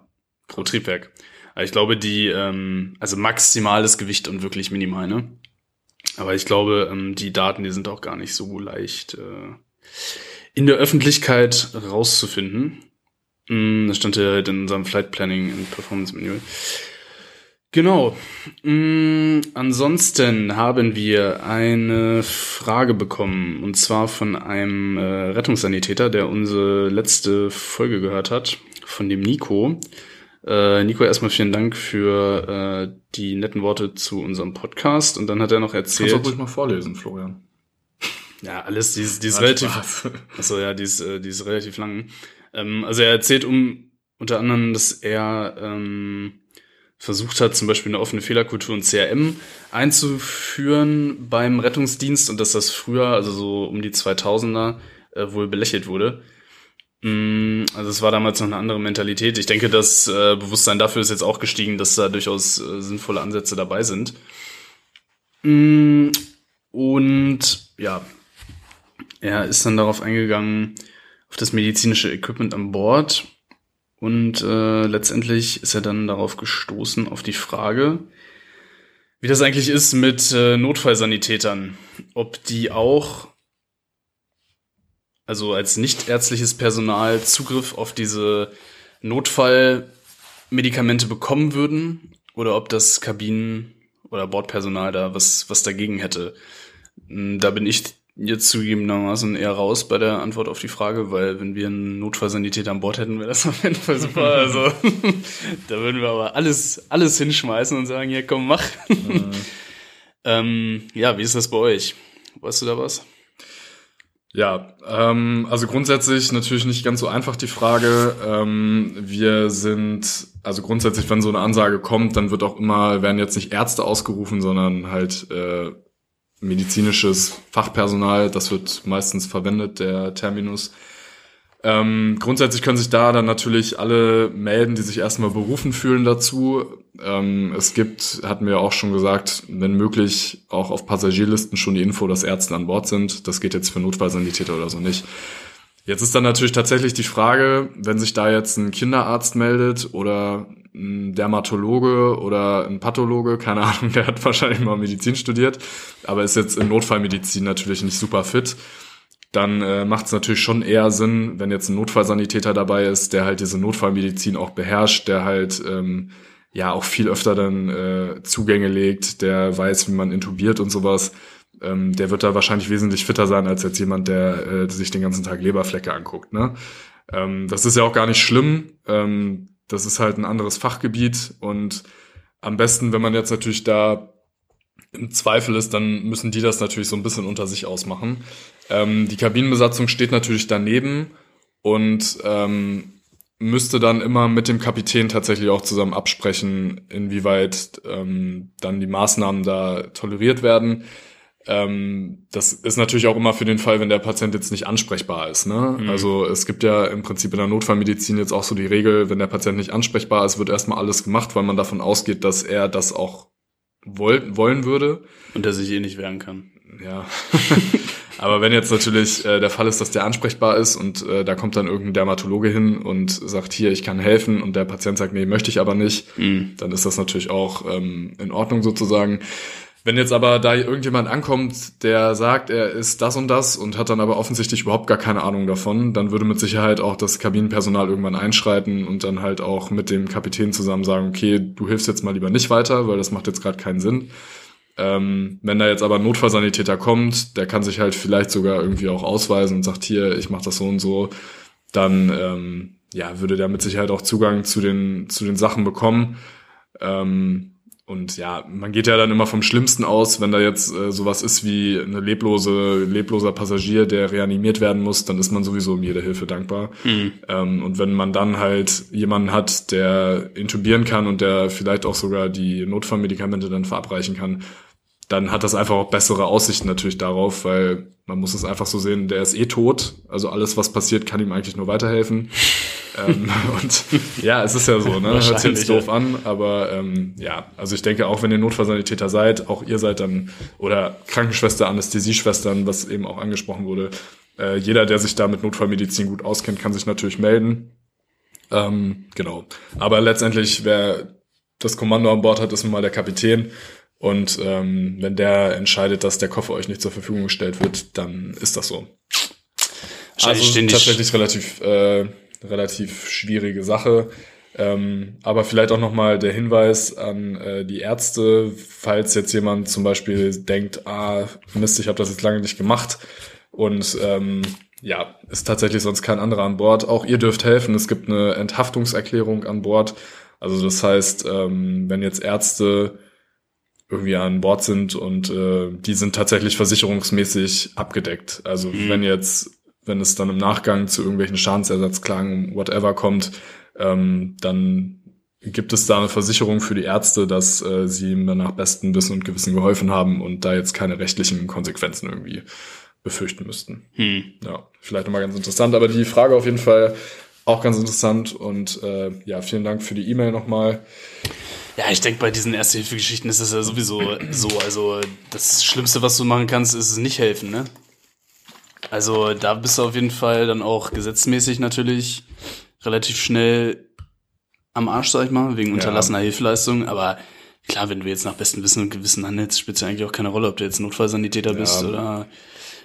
pro Triebwerk. Aber ich glaube, die, ähm, also maximales Gewicht und wirklich minimal, ne? Aber ich glaube, ähm, die Daten, die sind auch gar nicht so leicht äh, in der Öffentlichkeit rauszufinden. Mm, das stand ja halt in unserem Flight Planning and Performance Manual. Genau. Mm, ansonsten haben wir eine Frage bekommen und zwar von einem äh, Rettungssanitäter, der unsere letzte Folge gehört hat, von dem Nico. Äh, Nico, erstmal vielen Dank für äh, die netten Worte zu unserem Podcast und dann hat er noch Kannst erzählt. auch ruhig mal vorlesen, Florian. Ja, alles, die ist, die ist Nein, relativ, achso, ja, die ist, äh, die ist relativ lang. Ähm, also er erzählt um, unter anderem, dass er ähm, versucht hat, zum Beispiel eine offene Fehlerkultur und CRM einzuführen beim Rettungsdienst und dass das früher, also so um die 2000er, äh, wohl belächelt wurde. Mm, Also es war damals noch eine andere Mentalität. Ich denke, das äh, Bewusstsein dafür ist jetzt auch gestiegen, dass da durchaus äh, sinnvolle Ansätze dabei sind. Mm, ja, er ist dann darauf eingegangen, auf das medizinische Equipment an Bord. Und äh, letztendlich ist er dann darauf gestoßen, auf die Frage, wie das eigentlich ist mit äh, Notfallsanitätern. Ob die auch, also als nichtärztliches Personal, Zugriff auf diese Notfallmedikamente bekommen würden oder ob das Kabinen- oder Bordpersonal da was, was dagegen hätte. Hm, Da bin ich jetzt zugegebenermaßen eher raus bei der Antwort auf die Frage, weil wenn wir einen Notfallsanitäter an Bord hätten, wäre das auf jeden Fall super. Also da würden wir aber alles, alles hinschmeißen und sagen, ja komm, mach. ähm, ja, wie ist das bei euch? Weißt du da was? Ja, ähm, also grundsätzlich natürlich nicht ganz so einfach die Frage. Ähm, wir sind, also grundsätzlich, wenn so eine Ansage kommt, dann wird auch immer, werden jetzt nicht Ärzte ausgerufen, sondern halt äh, medizinisches Fachpersonal. Das wird meistens verwendet, der Terminus. Ähm, grundsätzlich können sich da dann natürlich alle melden, die sich erstmal berufen fühlen dazu. Ähm, es gibt, hatten wir auch schon gesagt, wenn möglich auch auf Passagierlisten schon die Info, dass Ärzte an Bord sind. Das geht jetzt für Notfallsanitäter oder so nicht. Jetzt ist dann natürlich tatsächlich die Frage, wenn sich da jetzt ein Kinderarzt meldet oder ein Dermatologe oder ein Pathologe, keine Ahnung, der hat wahrscheinlich mal Medizin studiert, aber ist jetzt in Notfallmedizin natürlich nicht super fit dann äh, macht es natürlich schon eher Sinn, wenn jetzt ein Notfallsanitäter dabei ist, der halt diese Notfallmedizin auch beherrscht, der halt ähm, ja auch viel öfter dann äh, Zugänge legt, der weiß, wie man intubiert und sowas. Ähm, der wird da wahrscheinlich wesentlich fitter sein als jetzt jemand, der äh, sich den ganzen Tag Leberflecke anguckt. Ne? Ähm, das ist ja auch gar nicht schlimm. Ähm, das ist halt ein anderes Fachgebiet und am besten, wenn man jetzt natürlich da im Zweifel ist, dann müssen die das natürlich so ein bisschen unter sich ausmachen. Ähm, die Kabinenbesatzung steht natürlich daneben und ähm, müsste dann immer mit dem Kapitän tatsächlich auch zusammen absprechen, inwieweit ähm, dann die Maßnahmen da toleriert werden. Ähm, das ist natürlich auch immer für den Fall, wenn der Patient jetzt nicht ansprechbar ist. Ne? Mhm. Also es gibt ja im Prinzip in der Notfallmedizin jetzt auch so die Regel, wenn der Patient nicht ansprechbar ist, wird erstmal alles gemacht, weil man davon ausgeht, dass er das auch woll wollen würde. Und der sich eh nicht wehren kann. Ja. Aber wenn jetzt natürlich äh, der Fall ist, dass der ansprechbar ist und äh, da kommt dann irgendein Dermatologe hin und sagt, hier, ich kann helfen und der Patient sagt, nee, möchte ich aber nicht, Mhm. dann ist das natürlich auch ähm, in Ordnung sozusagen. Wenn jetzt aber da irgendjemand ankommt, der sagt, er ist das und das und hat dann aber offensichtlich überhaupt gar keine Ahnung davon, dann würde mit Sicherheit auch das Kabinenpersonal irgendwann einschreiten und dann halt auch mit dem Kapitän zusammen sagen, okay, du hilfst jetzt mal lieber nicht weiter, weil das macht jetzt gerade keinen Sinn. Ähm, wenn da jetzt aber ein Notfallsanitäter kommt, der kann sich halt vielleicht sogar irgendwie auch ausweisen und sagt, hier, ich mache das so und so, dann ähm, ja, würde der mit Sicherheit auch Zugang zu den, zu den Sachen bekommen. Ähm, und ja, man geht ja dann immer vom Schlimmsten aus, wenn da jetzt äh, sowas ist wie eine leblose, lebloser Passagier, der reanimiert werden muss, dann ist man sowieso um jede Hilfe dankbar. Mhm. Ähm, und wenn man dann halt jemanden hat, der intubieren kann und der vielleicht auch sogar die Notfallmedikamente dann verabreichen kann, dann hat das einfach auch bessere Aussichten natürlich darauf, weil man muss es einfach so sehen, der ist eh tot. Also alles, was passiert, kann ihm eigentlich nur weiterhelfen. Ähm, und ja, es ist ja so, ne? Hört sich jetzt doof an, aber ähm, ja, also ich denke, auch wenn ihr Notfallsanitäter seid, auch ihr seid dann, oder Krankenschwester, Anästhesieschwestern, was eben auch angesprochen wurde, äh, jeder, der sich da mit Notfallmedizin gut auskennt, kann sich natürlich melden. Ähm, genau. Aber letztendlich, wer das Kommando an Bord hat, ist nun mal der Kapitän. Und ähm, wenn der entscheidet, dass der Koffer euch nicht zur Verfügung gestellt wird, dann ist das so. Also tatsächlich relativ, äh, relativ schwierige Sache. Ähm, aber vielleicht auch nochmal der Hinweis an äh, die Ärzte, falls jetzt jemand zum Beispiel denkt, ah, Mist, ich habe das jetzt lange nicht gemacht und ähm, ja, ist tatsächlich sonst kein anderer an Bord. Auch ihr dürft helfen. Es gibt eine Enthaftungserklärung an Bord. Also das heißt, ähm, wenn jetzt Ärzte irgendwie an Bord sind und äh, die sind tatsächlich versicherungsmäßig abgedeckt. Also Mhm. wenn jetzt, wenn es dann im Nachgang zu irgendwelchen Schadensersatzklagen, whatever kommt, ähm, dann gibt es da eine Versicherung für die Ärzte, dass äh, sie ihm dann nach bestem Wissen und Gewissen geholfen haben und da jetzt keine rechtlichen Konsequenzen irgendwie befürchten müssten. Hm. Ja, vielleicht nochmal ganz interessant, aber die Frage auf jeden Fall auch ganz interessant und äh, ja, vielen Dank für die E-Mail nochmal. Ja, ich denke, bei diesen Erste-Hilfe-Geschichten ist das ja sowieso so. Also, das Schlimmste, was du machen kannst, ist es nicht helfen, ne? Also, da bist du auf jeden Fall dann auch gesetzmäßig natürlich relativ schnell am Arsch, sag ich mal, wegen unterlassener Hilfeleistung. Aber klar, wenn du jetzt nach bestem Wissen und Gewissen handelst, spielt es ja eigentlich auch keine Rolle, ob du jetzt Notfallsanitäter bist oder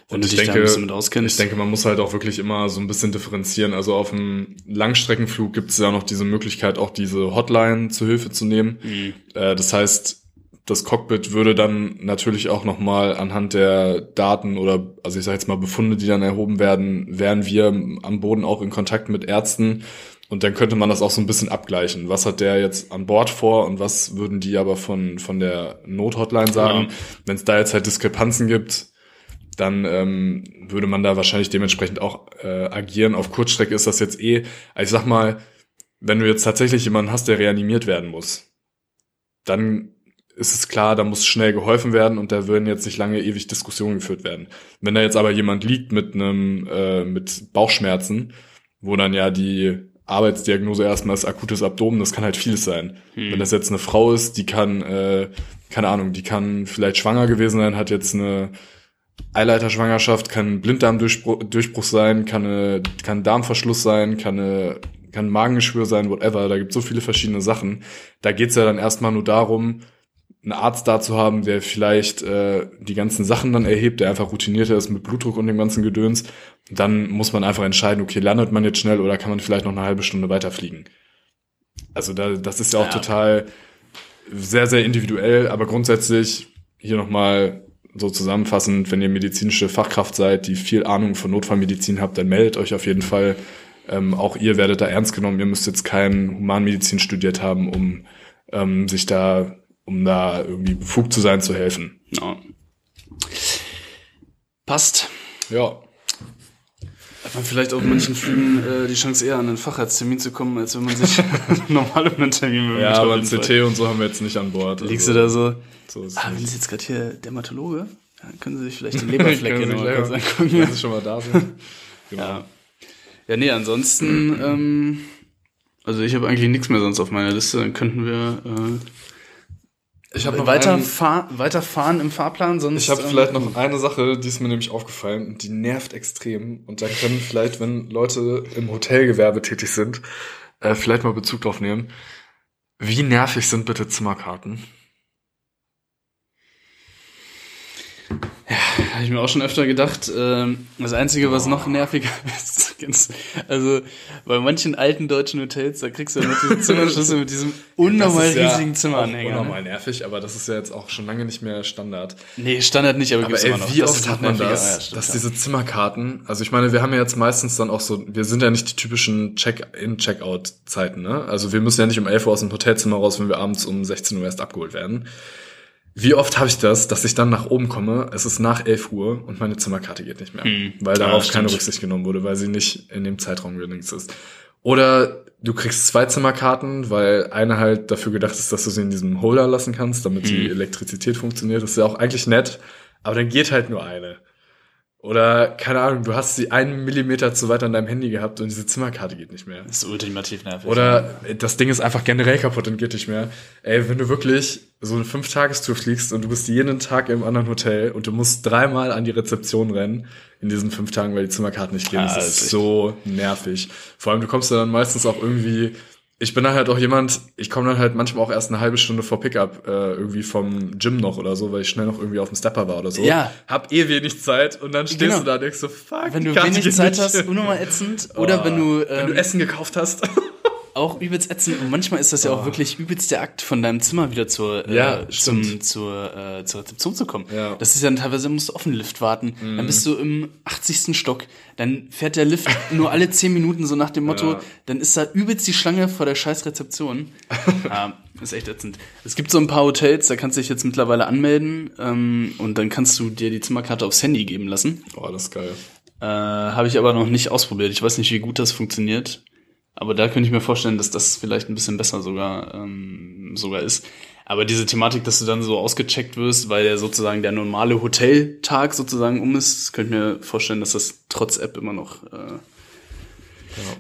wenn Und du ich dich da ein denke, bisschen mit auskennst. ich denke, man muss halt auch wirklich immer so ein bisschen differenzieren. Also auf dem Langstreckenflug gibt es ja noch diese Möglichkeit, auch diese Hotline zu Hilfe zu nehmen. Mhm. Äh, das heißt, das Cockpit würde dann natürlich auch nochmal anhand der Daten oder, also ich sage jetzt mal Befunde, die dann erhoben werden, wären wir am Boden auch in Kontakt mit Ärzten. Und dann könnte man das auch so ein bisschen abgleichen. Was hat der jetzt an Bord vor und was würden die aber von, von der Nothotline sagen? Ja. Wenn es da jetzt halt Diskrepanzen gibt, dann ähm, würde man da wahrscheinlich dementsprechend auch äh, agieren. Auf Kurzstrecke ist das jetzt eh, also ich sag mal, wenn du jetzt tatsächlich jemanden hast, der reanimiert werden muss, dann ist es klar, da muss schnell geholfen werden und da würden jetzt nicht lange ewig Diskussionen geführt werden. Wenn da jetzt aber jemand liegt mit einem äh, mit Bauchschmerzen, wo dann ja die Arbeitsdiagnose erstmal ist akutes Abdomen, das kann halt vieles sein. Wenn das jetzt eine Frau ist, die kann, äh, keine Ahnung, die kann vielleicht schwanger gewesen sein, hat jetzt eine Eileiterschwangerschaft, kann Blinddarmdurchbruch Durchbruch sein, kann, eine, kann Darmverschluss sein, kann, eine, kann Magengeschwür sein, whatever. Da gibt so viele verschiedene Sachen. Da geht's ja dann erstmal nur darum, einen Arzt da zu haben, der vielleicht äh, die ganzen Sachen dann erhebt, der einfach routinierter ist mit Blutdruck und dem ganzen Gedöns. Dann muss man einfach entscheiden, okay, landet man jetzt schnell oder kann man vielleicht noch eine halbe Stunde weiterfliegen. Also da, das ist ja auch Ja. total sehr, sehr individuell, aber grundsätzlich hier nochmal so zusammenfassend, wenn ihr medizinische Fachkraft seid, die viel Ahnung von Notfallmedizin habt, dann meldet euch auf jeden Fall. Ähm, auch ihr werdet da ernst genommen. Ihr müsst jetzt kein Humanmedizin studiert haben, um ähm, sich da, um da irgendwie befugt zu sein, zu helfen. Ja. Passt. Ja. Hat man vielleicht auf manchen Flügen äh, die Chance eher an einen Facharzttermin zu kommen, als wenn man sich normal um einen Termin bemüht. Ja, aber ein Fall. CT und so haben wir jetzt nicht an Bord. Liegst du da so? So ist Ah, wenn. Sie jetzt gerade hier Dermatologe? Ja, können Sie sich vielleicht den Leberfleck nochmal kurz angucken. Wenn Sie schon mal da sind. Genau. Ja. Ja, nee, ansonsten, ähm, also ich habe eigentlich nichts mehr sonst auf meiner Liste, dann könnten wir äh, Ich habe noch weiter, einen- fahr weiterfahren im Fahrplan, sonst. Ich habe ähm, vielleicht noch eine Sache, die ist mir nämlich aufgefallen und die nervt extrem. Und da können vielleicht, wenn Leute im Hotelgewerbe tätig sind, äh, vielleicht mal Bezug drauf nehmen. Wie nervig sind bitte Zimmerkarten? Habe ich mir auch schon öfter gedacht. Ähm, das Einzige, was noch nerviger ist, kennst- also bei manchen alten deutschen Hotels, da kriegst du ja noch diese Zimmerschlüssel mit diesem unnormal ja riesigen Zimmeranhänger. Unnormal Ne? nervig, aber das ist ja jetzt auch schon lange nicht mehr Standard. Nee, Standard nicht, aber, Aber ey, wie Das oft hat man das, Ja, stimmt, dass diese Zimmerkarten, also ich meine, wir haben ja jetzt meistens dann auch so, wir sind ja nicht die typischen Check-in, Check-out-Zeiten, ne? Also wir müssen ja nicht um 11 Uhr aus dem Hotelzimmer raus, wenn wir abends um 16 Uhr erst abgeholt werden. Wie oft habe ich das, dass ich dann nach oben komme, es ist nach 11 Uhr und meine Zimmerkarte geht nicht mehr, Hm. weil Ja, darauf stimmt. keine Rücksicht genommen wurde, weil sie nicht in dem Zeitraum gelinkt ist. Oder du kriegst zwei Zimmerkarten, weil eine halt dafür gedacht ist, dass du sie in diesem Holder lassen kannst, damit die Hm. Elektrizität funktioniert. Das ist ja auch eigentlich nett, aber dann geht halt nur eine. Oder, keine Ahnung, du hast sie einen Millimeter zu weit an deinem Handy gehabt und diese Zimmerkarte geht nicht mehr. Das ist ultimativ nervig. Oder das Ding ist einfach generell kaputt und geht nicht mehr. Ey, wenn du wirklich so eine Fünf-Tagestour fliegst und du bist jeden Tag im anderen Hotel und du musst dreimal an die Rezeption rennen in diesen fünf Tagen, weil die Zimmerkarten nicht gehen, Ah, das ist so nervig. Vor allem, du kommst dann meistens auch irgendwie ich bin dann halt auch jemand, ich komme dann halt manchmal auch erst eine halbe Stunde vor Pickup äh, irgendwie vom Gym noch oder so, weil ich schnell noch irgendwie auf dem Stepper war oder so. Ja. Hab eh wenig Zeit und dann stehst Genau. du da und denkst so, fuck, wenn du wenig Zeit nicht. hast, unnormal ätzend. Oder Oh, wenn du, wenn ähm, du Essen gekauft hast. auch übelst ätzend. Und manchmal ist das ja auch wirklich übelst der Akt, von deinem Zimmer wieder zur, Ja, äh, zum, zur, äh, zur Rezeption zu kommen. Ja. Mhm. Das ist ja dann teilweise, musst du auf den Lift warten. Dann bist du im 80. Stock. Dann fährt der Lift nur alle 10 Minuten so nach dem Motto, Ja. dann ist da übelst die Schlange vor der scheiß Rezeption. ja, ist echt ätzend. Es gibt so ein paar Hotels, da kannst du dich jetzt mittlerweile anmelden ähm, und dann kannst du dir die Zimmerkarte aufs Handy geben lassen. Oh, das ist geil. Äh, Habe ich aber noch nicht ausprobiert. Ich weiß nicht, wie gut das funktioniert. Aber da könnte ich mir vorstellen, dass das vielleicht ein bisschen besser sogar, ähm, sogar ist. Aber diese Thematik, dass du dann so ausgecheckt wirst, weil der sozusagen der normale Hoteltag sozusagen um ist, könnte ich mir vorstellen, dass das trotz App immer noch äh,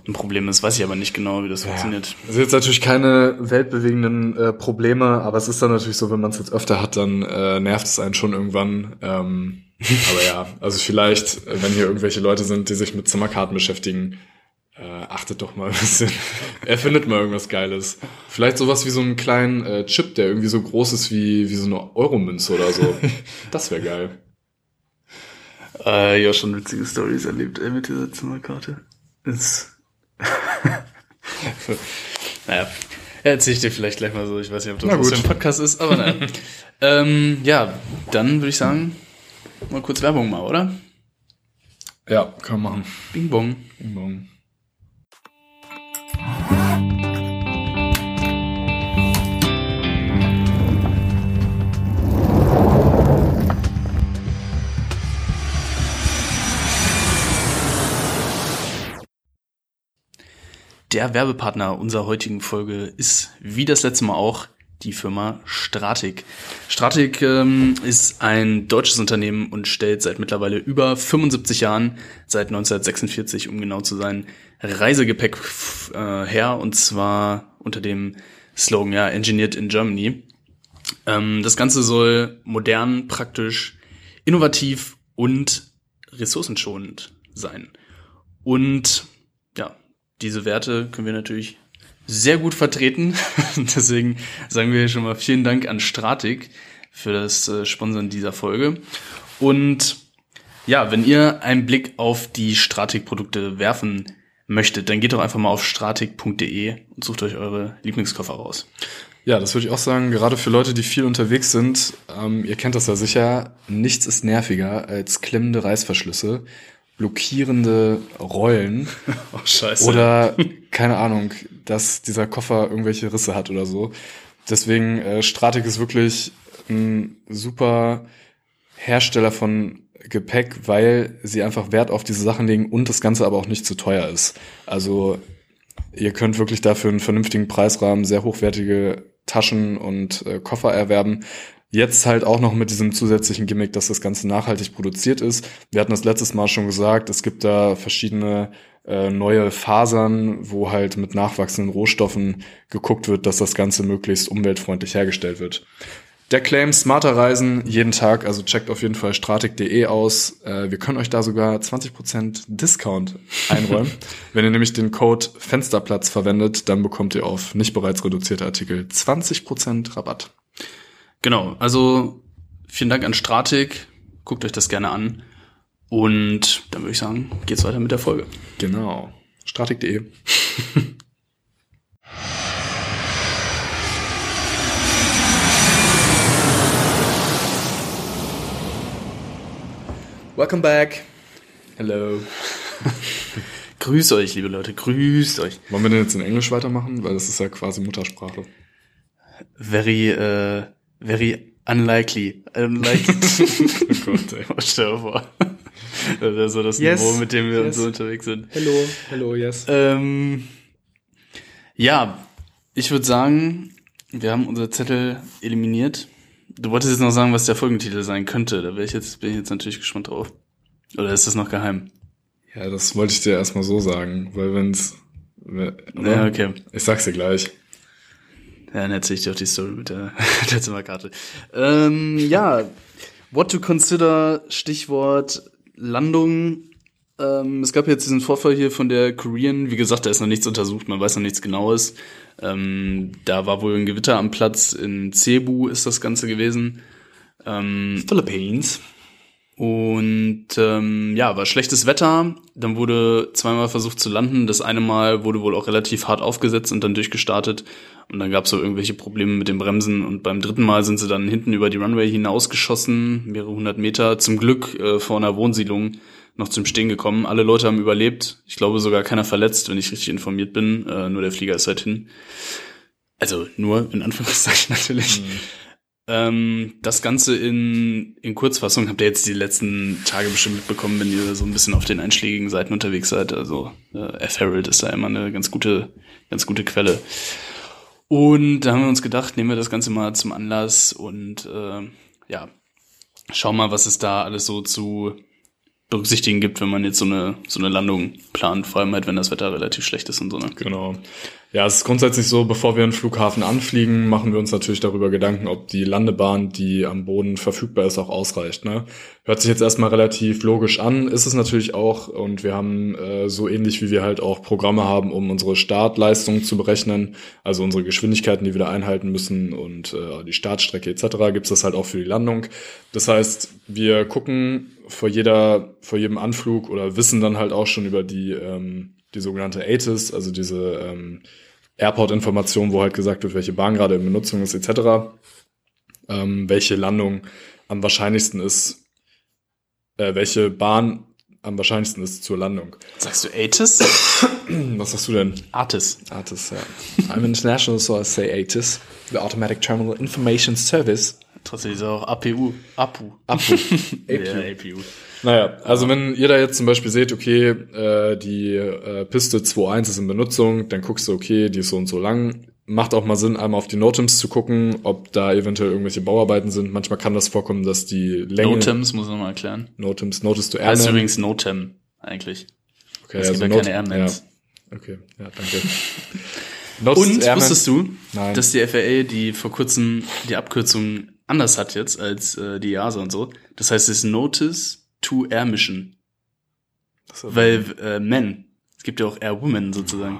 ein Problem ist. Weiß ich aber nicht genau, wie das funktioniert. Das sind jetzt natürlich keine weltbewegenden äh, Probleme, aber es ist dann natürlich so, wenn man es jetzt öfter hat, dann äh, nervt es einen schon irgendwann. Ähm, aber ja, also vielleicht, äh, wenn hier irgendwelche Leute sind, die sich mit Zimmerkarten beschäftigen, äh, achtet doch mal ein bisschen. Erfindet mal irgendwas Geiles. Vielleicht sowas wie so einen kleinen äh, Chip, der irgendwie so groß ist wie, wie so eine Euromünze oder so. Das wäre geil. Äh, ja, schon witzige Stories erlebt ey, mit dieser Zimmerkarte. Ist naja, erzähl ich dir vielleicht gleich mal so. Ich weiß nicht, ob das was für ein Podcast ist, aber naja. ähm, ja, dann würde ich sagen, mal kurz Werbung mal, oder? Ja, kann man machen. Bing bong. Bing bong. Der Werbepartner unserer heutigen Folge ist, wie das letzte Mal auch, die Firma Stratik. Stratik ähm, ist ein deutsches Unternehmen und stellt seit mittlerweile über 75 Jahren, seit 1946 um genau zu sein, Reisegepäck äh, her und zwar unter dem Slogan ja Engineered in Germany. Ähm, das Ganze soll modern, praktisch, innovativ und ressourcenschonend sein. Und ja, diese Werte können wir natürlich sehr gut vertreten. Deswegen sagen wir schon mal vielen Dank an Stratik für das äh, Sponsern dieser Folge. Und ja, wenn ihr einen Blick auf die Stratik-Produkte werfen möchtet, dann geht doch einfach mal auf stratik.de und sucht euch eure Lieblingskoffer raus. Ja, das würde ich auch sagen, gerade für Leute, die viel unterwegs sind, ähm, ihr kennt das ja sicher, nichts ist nerviger als klemmende Reißverschlüsse, blockierende Rollen Oh, scheiße. oder, keine Ahnung, dass dieser Koffer irgendwelche Risse hat oder so. Deswegen, äh, Stratik ist wirklich ein super Hersteller von Gepäck, weil sie einfach Wert auf diese Sachen legen und das Ganze aber auch nicht zu teuer ist. Also ihr könnt wirklich dafür einen vernünftigen Preisrahmen sehr hochwertige Taschen und äh, Koffer erwerben. Jetzt halt auch noch mit diesem zusätzlichen Gimmick, dass das Ganze nachhaltig produziert ist. Wir hatten das letztes Mal schon gesagt, es gibt da verschiedene äh, neue Fasern, wo halt mit nachwachsenden Rohstoffen geguckt wird, dass das Ganze möglichst umweltfreundlich hergestellt wird. Der Claim smarter Reisen jeden Tag, also checkt auf jeden Fall stratik.de aus. Äh, wir können euch da sogar 20% Discount einräumen. Wenn ihr nämlich den Code Fensterplatz verwendet, dann bekommt ihr auf nicht bereits reduzierte Artikel 20% Rabatt. Genau, also vielen Dank an Stratik. Guckt euch das gerne an. Und dann würde ich sagen, geht's weiter mit der Folge. Genau. Stratik.de. Welcome back. Hello. Grüßt euch, liebe Leute, grüßt euch. Wollen wir denn jetzt in Englisch weitermachen? Weil das ist ja quasi Muttersprache. Very, äh, very unlikely. Unlikely. Oh Gott, ey. Stell dir vor. Das ist so das Yes, Niveau, mit dem wir yes. so unterwegs sind. Hello, hello, yes. Ähm, ja, ich würde sagen, wir haben unsere Zettel eliminiert. Du wolltest jetzt noch sagen, was der Folgentitel sein könnte. Da bin ich jetzt, bin ich jetzt natürlich gespannt drauf. Oder ist das noch geheim? Ja, das wollte ich dir erstmal so sagen, weil wenn's... we- Ja, okay. Ich sag's dir gleich. Ja, dann erzähle ich dir auch die Story mit der, der Zimmerkarte. Ähm, ja, what to consider, Stichwort Landung. Ähm, es gab jetzt diesen Vorfall hier von der Korean. Wie gesagt, da ist noch nichts untersucht, man weiß noch nichts Genaues. Ähm, da war wohl ein Gewitter am Platz. In Cebu ist das Ganze gewesen. Ähm, Philippines. und ähm, ja, war schlechtes Wetter. Dann wurde zweimal versucht zu landen. Das eine Mal wurde wohl auch relativ hart aufgesetzt und dann durchgestartet. Und dann gab es so irgendwelche Probleme mit den Bremsen. Und beim dritten Mal sind sie dann hinten über die Runway hinausgeschossen, mehrere hundert Meter. Zum Glück äh, vor einer Wohnsiedlung noch zum Stehen gekommen. Alle Leute haben überlebt. Ich glaube sogar keiner verletzt, wenn ich richtig informiert bin. Äh, nur der Flieger ist halt hin. Also nur in Anführungszeichen natürlich. Ähm, das Ganze in, in Kurzfassung habt ihr jetzt die letzten Tage bestimmt mitbekommen, wenn ihr so ein bisschen auf den einschlägigen Seiten unterwegs seid. Also äh, F-Herald ist da immer eine ganz gute, ganz gute Quelle. Und da haben wir uns gedacht, nehmen wir das Ganze mal zum Anlass und äh, ja, schauen mal, was es da alles so zu berücksichtigen gibt, wenn man jetzt so eine, so eine Landung plant, vor allem halt, wenn das Wetter relativ schlecht ist und so. Ne? Genau. Ja, es ist grundsätzlich so, bevor wir einen Flughafen anfliegen, machen wir uns natürlich darüber Gedanken, ob die Landebahn, die am Boden verfügbar ist, auch ausreicht. Ne? Hört sich jetzt erstmal relativ logisch an, ist es natürlich auch. Und wir haben äh, so ähnlich wie wir halt auch Programme haben, um unsere Startleistung zu berechnen, also unsere Geschwindigkeiten, die wir da einhalten müssen und äh, die Startstrecke etc., gibt es das halt auch für die Landung. Das heißt, wir gucken vor jeder, vor jedem Anflug oder wissen dann halt auch schon über die ähm, die sogenannte ATIS, also diese ähm, Airport-Information, wo halt gesagt wird, welche Bahn gerade in Benutzung ist, etc., ähm, welche Landung am wahrscheinlichsten ist, äh, welche Bahn am wahrscheinlichsten ist zur Landung. Sagst du ATIS? Was sagst du denn? Artis. ATIS, ja. I'm international, so I say ATIS. The Automatic Terminal Information Service. Trotzdem ist auch APU. APU. APU. Ja, APU. Naja, also wenn ihr da jetzt zum Beispiel seht, okay, äh, die äh, Piste 2.1 ist in Benutzung, dann guckst du, okay, die ist so und so lang. Macht auch mal Sinn, einmal auf die Notems zu gucken, ob da eventuell irgendwelche Bauarbeiten sind. Manchmal kann das vorkommen, dass die Länge... Notems muss man mal erklären. Notems, Notice to Heißt Airman. übrigens Notem eigentlich. okay, es gibt ja Not- keine Airmans. Ja. Okay, ja, danke. Notice Und Airman- wusstest du, Nein. dass die FAA die vor kurzem die Abkürzung anders hat jetzt als äh, die EASA und so? Das heißt, es ist Notice to Air ist- Weil äh, Men, es gibt ja auch Air Women sozusagen.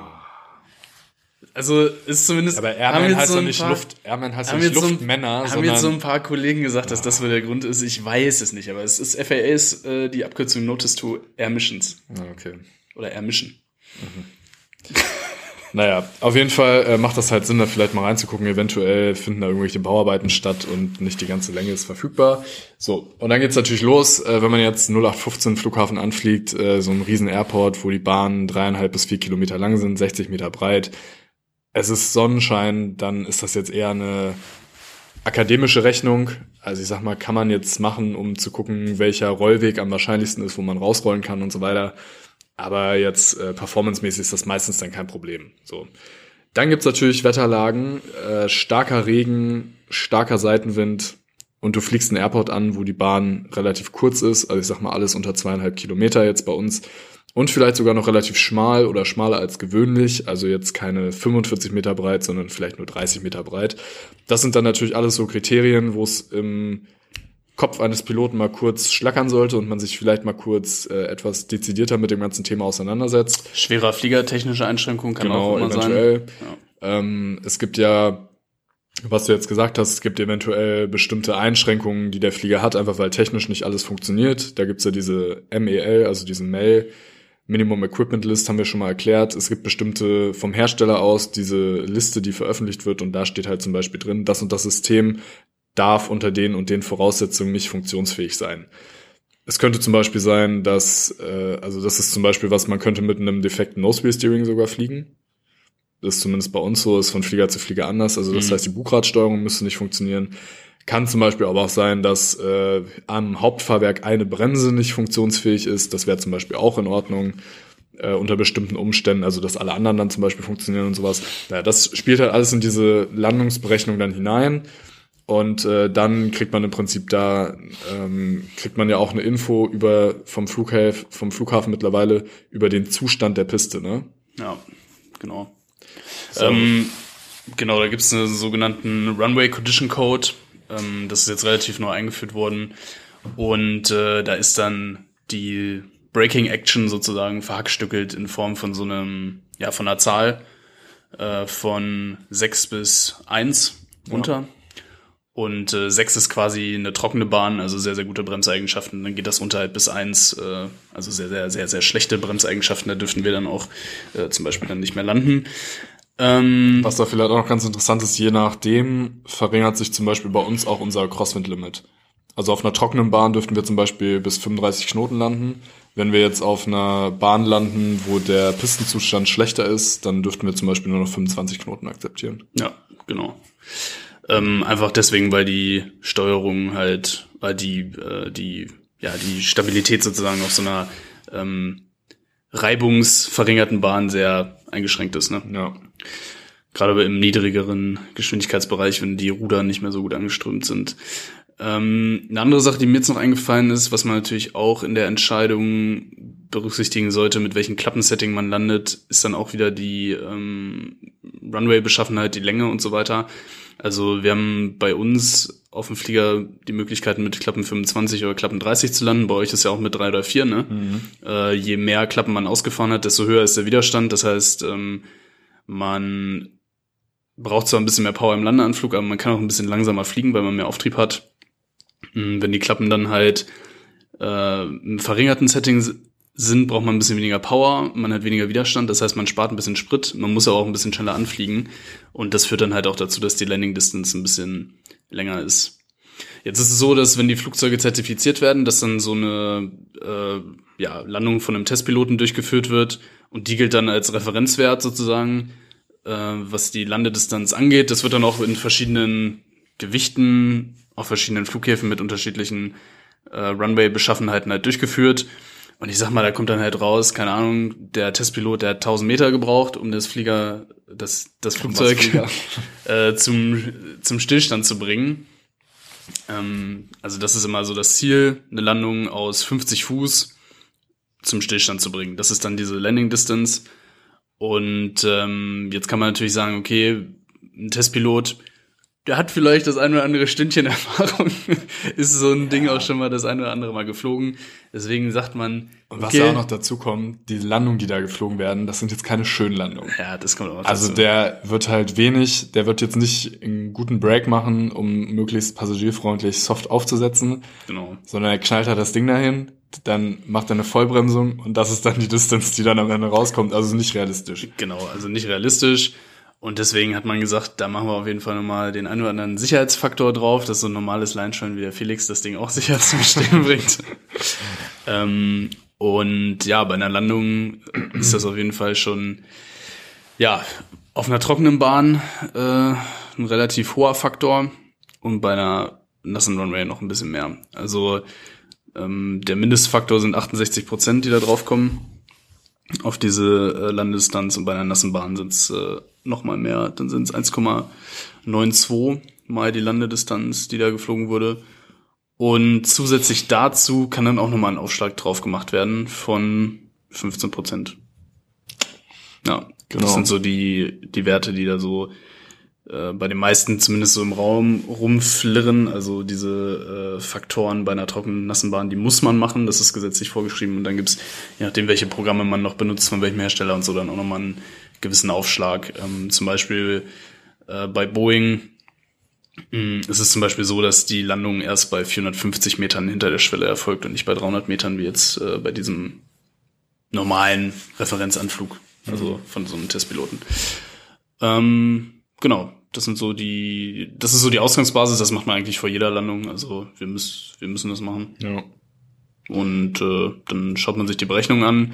Also ist zumindest. Aber Airman heißt so ja ein nicht paar- Luft, Airman heißt nicht jetzt so Luftmänner, Haben jetzt so ein paar Kollegen gesagt, dass das wohl der Grund ist. Ich weiß es nicht, aber es ist FAA ist äh, die Abkürzung Notice to Air Missions Ah, okay. oder Air Mission. Naja, auf jeden Fall äh, macht das halt Sinn, da vielleicht mal reinzugucken. Eventuell finden da irgendwelche Bauarbeiten statt und nicht die ganze Länge ist verfügbar. So, und dann geht's natürlich los, äh, wenn man jetzt 0815 Flughafen anfliegt, äh, so ein riesen Airport, wo die Bahnen dreieinhalb bis vier Kilometer lang sind, 60 Meter breit. Es ist Sonnenschein, dann ist das jetzt eher eine akademische Rechnung. Also ich sag mal, kann man jetzt machen, um zu gucken, welcher Rollweg am wahrscheinlichsten ist, wo man rausrollen kann und so weiter. Aber jetzt äh, performancemäßig ist das meistens dann kein Problem. So. Dann gibt's natürlich Wetterlagen, äh, starker Regen, starker Seitenwind und du fliegst einen Airport an, wo die Bahn relativ kurz ist. Also ich sag mal alles unter zweieinhalb Kilometer jetzt bei uns. Und vielleicht sogar noch relativ schmal oder schmaler als gewöhnlich. Also jetzt keine 45 Meter breit, sondern vielleicht nur 30 Meter breit. Das sind dann natürlich alles so Kriterien, wo es im Kopf eines Piloten mal kurz schlackern sollte und man sich vielleicht mal kurz äh, etwas dezidierter mit dem ganzen Thema auseinandersetzt. Schwerer Flieger, technische Einschränkung kann Genau, auch immer eventuell. sein. Ähm, es gibt ja, was du jetzt gesagt hast, es gibt eventuell bestimmte Einschränkungen, die der Flieger hat, einfach weil technisch nicht alles funktioniert. Da gibt's ja diese MEL, also diese MEL, Minimum Equipment List, haben wir schon mal erklärt. Es gibt bestimmte vom Hersteller aus diese Liste, die veröffentlicht wird und da steht halt zum Beispiel drin, das und das System darf unter den und den Voraussetzungen nicht funktionsfähig sein. Es könnte zum Beispiel sein, dass, äh, also das ist zum Beispiel was, man könnte mit einem defekten Nose-Wheel-Steering sogar fliegen. Das ist zumindest bei uns so, ist von Flieger zu Flieger anders. Also das Mhm. heißt, die Bugradsteuerung müsste nicht funktionieren. Kann zum Beispiel aber auch sein, dass äh, am Hauptfahrwerk eine Bremse nicht funktionsfähig ist. Das wäre zum Beispiel auch in Ordnung äh, unter bestimmten Umständen, also dass alle anderen dann zum Beispiel funktionieren und sowas. Ja, das spielt halt alles in diese Landungsberechnung dann hinein. Und äh, dann kriegt man im Prinzip da, ähm, kriegt man ja auch eine Info über vom Flughäfen, vom Flughafen mittlerweile über den Zustand der Piste, ne? Ja, genau. Ähm, genau, da gibt's einen sogenannten Runway Condition Code. Ähm, das ist jetzt relativ neu eingeführt worden. Und äh, da ist dann die Braking Action sozusagen verhackstückelt in Form von so einem, ja, von einer Zahl äh, von 6 bis 1 runter. Und äh, 6 ist quasi eine trockene Bahn, also sehr, sehr gute Bremseigenschaften. Dann geht das runter halt bis 1, äh, also sehr, sehr, sehr, sehr schlechte Bremseigenschaften. Da dürften wir dann auch äh, zum Beispiel dann nicht mehr landen. Ähm, Was da vielleicht auch noch ganz interessant ist, je nachdem verringert sich zum Beispiel bei uns auch unser Crosswind-Limit. Also auf einer trockenen Bahn dürften wir zum Beispiel bis 35 Knoten landen. Wenn wir jetzt auf einer Bahn landen, wo der Pistenzustand schlechter ist, dann dürften wir zum Beispiel nur noch 25 Knoten akzeptieren. Ja, genau. Ähm, einfach deswegen, weil die Steuerung halt, weil die, äh, die, ja, die Stabilität sozusagen auf so einer ähm, reibungsverringerten Bahn sehr eingeschränkt ist. Ne? Ja. Gerade im niedrigeren Geschwindigkeitsbereich, wenn die Ruder nicht mehr so gut angeströmt sind. Ähm, eine andere Sache, die mir jetzt noch eingefallen ist, was man natürlich auch in der Entscheidung berücksichtigen sollte, mit welchem Klappensetting man landet, ist dann auch wieder die ähm, Runway-Beschaffenheit, die Länge und so weiter. Also wir haben bei uns auf dem Flieger die Möglichkeiten mit Klappen 25 oder Klappen 30 zu landen. Bei euch ist ja auch mit drei oder vier. Ne? Mhm. Äh, je mehr Klappen man ausgefahren hat, desto höher ist der Widerstand. Das heißt, ähm, man braucht zwar ein bisschen mehr Power im Landeanflug, aber man kann auch ein bisschen langsamer fliegen, weil man mehr Auftrieb hat. Mhm, wenn die Klappen dann halt äh, im verringerten Setting sind, braucht man ein bisschen weniger Power, man hat weniger Widerstand, das heißt, man spart ein bisschen Sprit, man muss aber auch ein bisschen schneller anfliegen und das führt dann halt auch dazu, dass die Landing Distance ein bisschen länger ist. Jetzt ist es so, dass wenn die Flugzeuge zertifiziert werden, dass dann so eine äh, ja, Landung von einem Testpiloten durchgeführt wird und die gilt dann als Referenzwert sozusagen, äh, was die Landedistanz angeht. Das wird dann auch in verschiedenen Gewichten auf verschiedenen Flughäfen mit unterschiedlichen äh, Runway-Beschaffenheiten halt durchgeführt. Und ich sag mal, da kommt dann halt raus, keine Ahnung, der Testpilot, der hat 1000 Meter gebraucht, um das Flieger, das, das Flugzeug äh, zum, zum Stillstand zu bringen. Ähm, also das ist immer so das Ziel, eine Landung aus 50 Fuß zum Stillstand zu bringen. Das ist dann diese Landing Distance. Und ähm, jetzt kann man natürlich sagen, okay, ein Testpilot, der hat vielleicht das ein oder andere Stündchen Erfahrung, ist so ein Ding auch schon mal das ein oder andere Mal geflogen. Deswegen sagt man. Und was okay, ja auch noch dazu kommt, die Landungen, die da geflogen werden, das sind jetzt keine schönen Landungen. Ja, das kommt auch dazu. Also der wird halt wenig, der wird jetzt nicht einen guten Break machen, um möglichst passagierfreundlich soft aufzusetzen. Genau. Sondern er knallt halt das Ding dahin, dann macht er eine Vollbremsung und das ist dann die Distance, die dann am Ende rauskommt. Also nicht realistisch. Genau, also nicht realistisch. Und deswegen hat man gesagt, da machen wir auf jeden Fall nochmal den einen oder anderen Sicherheitsfaktor drauf, dass so ein normales Leinschein wie der Felix das Ding auch sicher zum Stehen bringt. ähm, und ja, bei einer Landung ist das auf jeden Fall schon, ja, auf einer trockenen Bahn äh, ein relativ hoher Faktor und bei einer nassen Runway noch ein bisschen mehr. Also ähm, der Mindestfaktor sind 68 Prozent, die da drauf kommen auf diese äh, Landdistanz und bei einer nassen Bahn sind es äh, noch mal mehr, dann sind es 1,92 mal die Landedistanz, die da geflogen wurde. Und zusätzlich dazu kann dann auch nochmal ein Aufschlag drauf gemacht werden von 15 Prozent. Ja, genau. das sind so die, die Werte, die da so äh, bei den meisten zumindest so im Raum rumflirren. Also diese äh, Faktoren bei einer trockenen, nassen Bahn, die muss man machen. Das ist gesetzlich vorgeschrieben. Und dann gibt's je nachdem, welche Programme man noch benutzt, von welchem Hersteller und so, dann auch nochmal einen gewissen Aufschlag. Ähm, zum Beispiel äh, bei Boeing mh, es ist zum Beispiel so, dass die Landung erst bei 450 Metern hinter der Schwelle erfolgt und nicht bei 300 Metern wie jetzt äh, bei diesem normalen Referenzanflug, also mhm. von so einem Testpiloten. Ähm, genau, das sind so die, das ist so die Ausgangsbasis, das macht man eigentlich vor jeder Landung. Also wir müssen, wir müssen das machen. Ja. Und äh, dann schaut man sich die Berechnung an.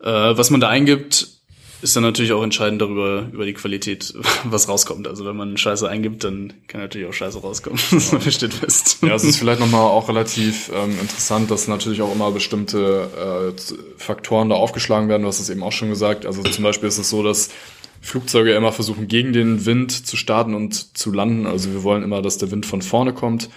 Äh, was man da eingibt, ist dann natürlich auch entscheidend darüber, über die Qualität, was rauskommt. Also wenn man Scheiße eingibt, dann kann natürlich auch Scheiße rauskommen. Das ja. steht fest. Ja, es ist vielleicht nochmal auch relativ ähm, interessant, dass natürlich auch immer bestimmte äh, Faktoren da aufgeschlagen werden. Du hast es eben auch schon gesagt. Also zum Beispiel ist es so, dass Flugzeuge immer versuchen, gegen den Wind zu starten und zu landen. Also wir wollen immer, dass der Wind von vorne kommt.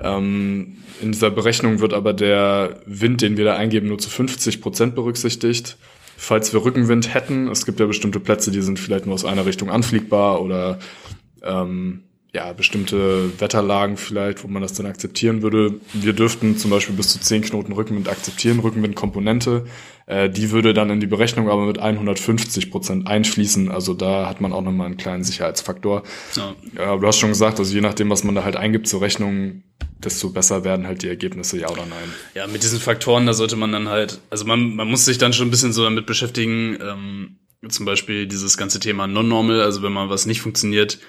Ähm, in dieser Berechnung wird aber der Wind, den wir da eingeben, nur zu 50 Prozent berücksichtigt. Falls wir Rückenwind hätten, es gibt ja bestimmte Plätze, die sind vielleicht nur aus einer Richtung anfliegbar oder ähm, ja, bestimmte Wetterlagen vielleicht, wo man das dann akzeptieren würde. Wir dürften zum Beispiel bis zu 10 Knoten Rückenwind akzeptieren, Rückenwindkomponente. Äh, die würde dann in die Berechnung aber mit 150 Prozent einfließen. Also da hat man auch nochmal einen kleinen Sicherheitsfaktor. Ja. Äh, du hast schon gesagt, also je nachdem, was man da halt eingibt zur Rechnung, desto besser werden halt die Ergebnisse, ja oder nein. Ja, mit diesen Faktoren, da sollte man dann halt, also man, man muss sich dann schon ein bisschen so damit beschäftigen, ähm, zum Beispiel dieses ganze Thema Non-Normal, also wenn mal was nicht funktioniert,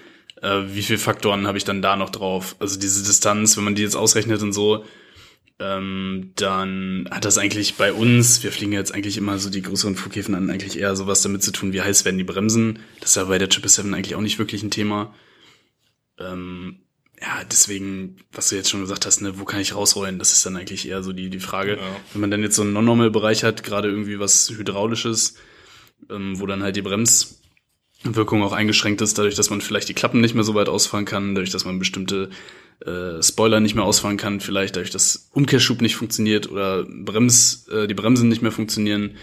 äh, wie viele Faktoren habe ich dann da noch drauf? Also diese Distanz, wenn man die jetzt ausrechnet und so, ähm, dann hat das eigentlich bei uns, wir fliegen jetzt eigentlich immer so die größeren Flughäfen an, eigentlich eher sowas damit zu tun, wie heiß werden die Bremsen. Das ist ja bei der 777 eigentlich auch nicht wirklich ein Thema. Ähm, ja, deswegen, was du jetzt schon gesagt hast, ne, wo kann ich rausrollen, das ist dann eigentlich eher so die, die Frage. Ja. Wenn man dann jetzt so einen Non-Normal-Bereich hat, gerade irgendwie was Hydraulisches, ähm, wo dann halt die Bremswirkung auch eingeschränkt ist, dadurch, dass man vielleicht die Klappen nicht mehr so weit ausfahren kann, dadurch, dass man bestimmte äh, Spoiler nicht mehr ausfahren kann, vielleicht dadurch, dass Umkehrschub nicht funktioniert oder Brems, äh, die Bremsen nicht mehr funktionieren,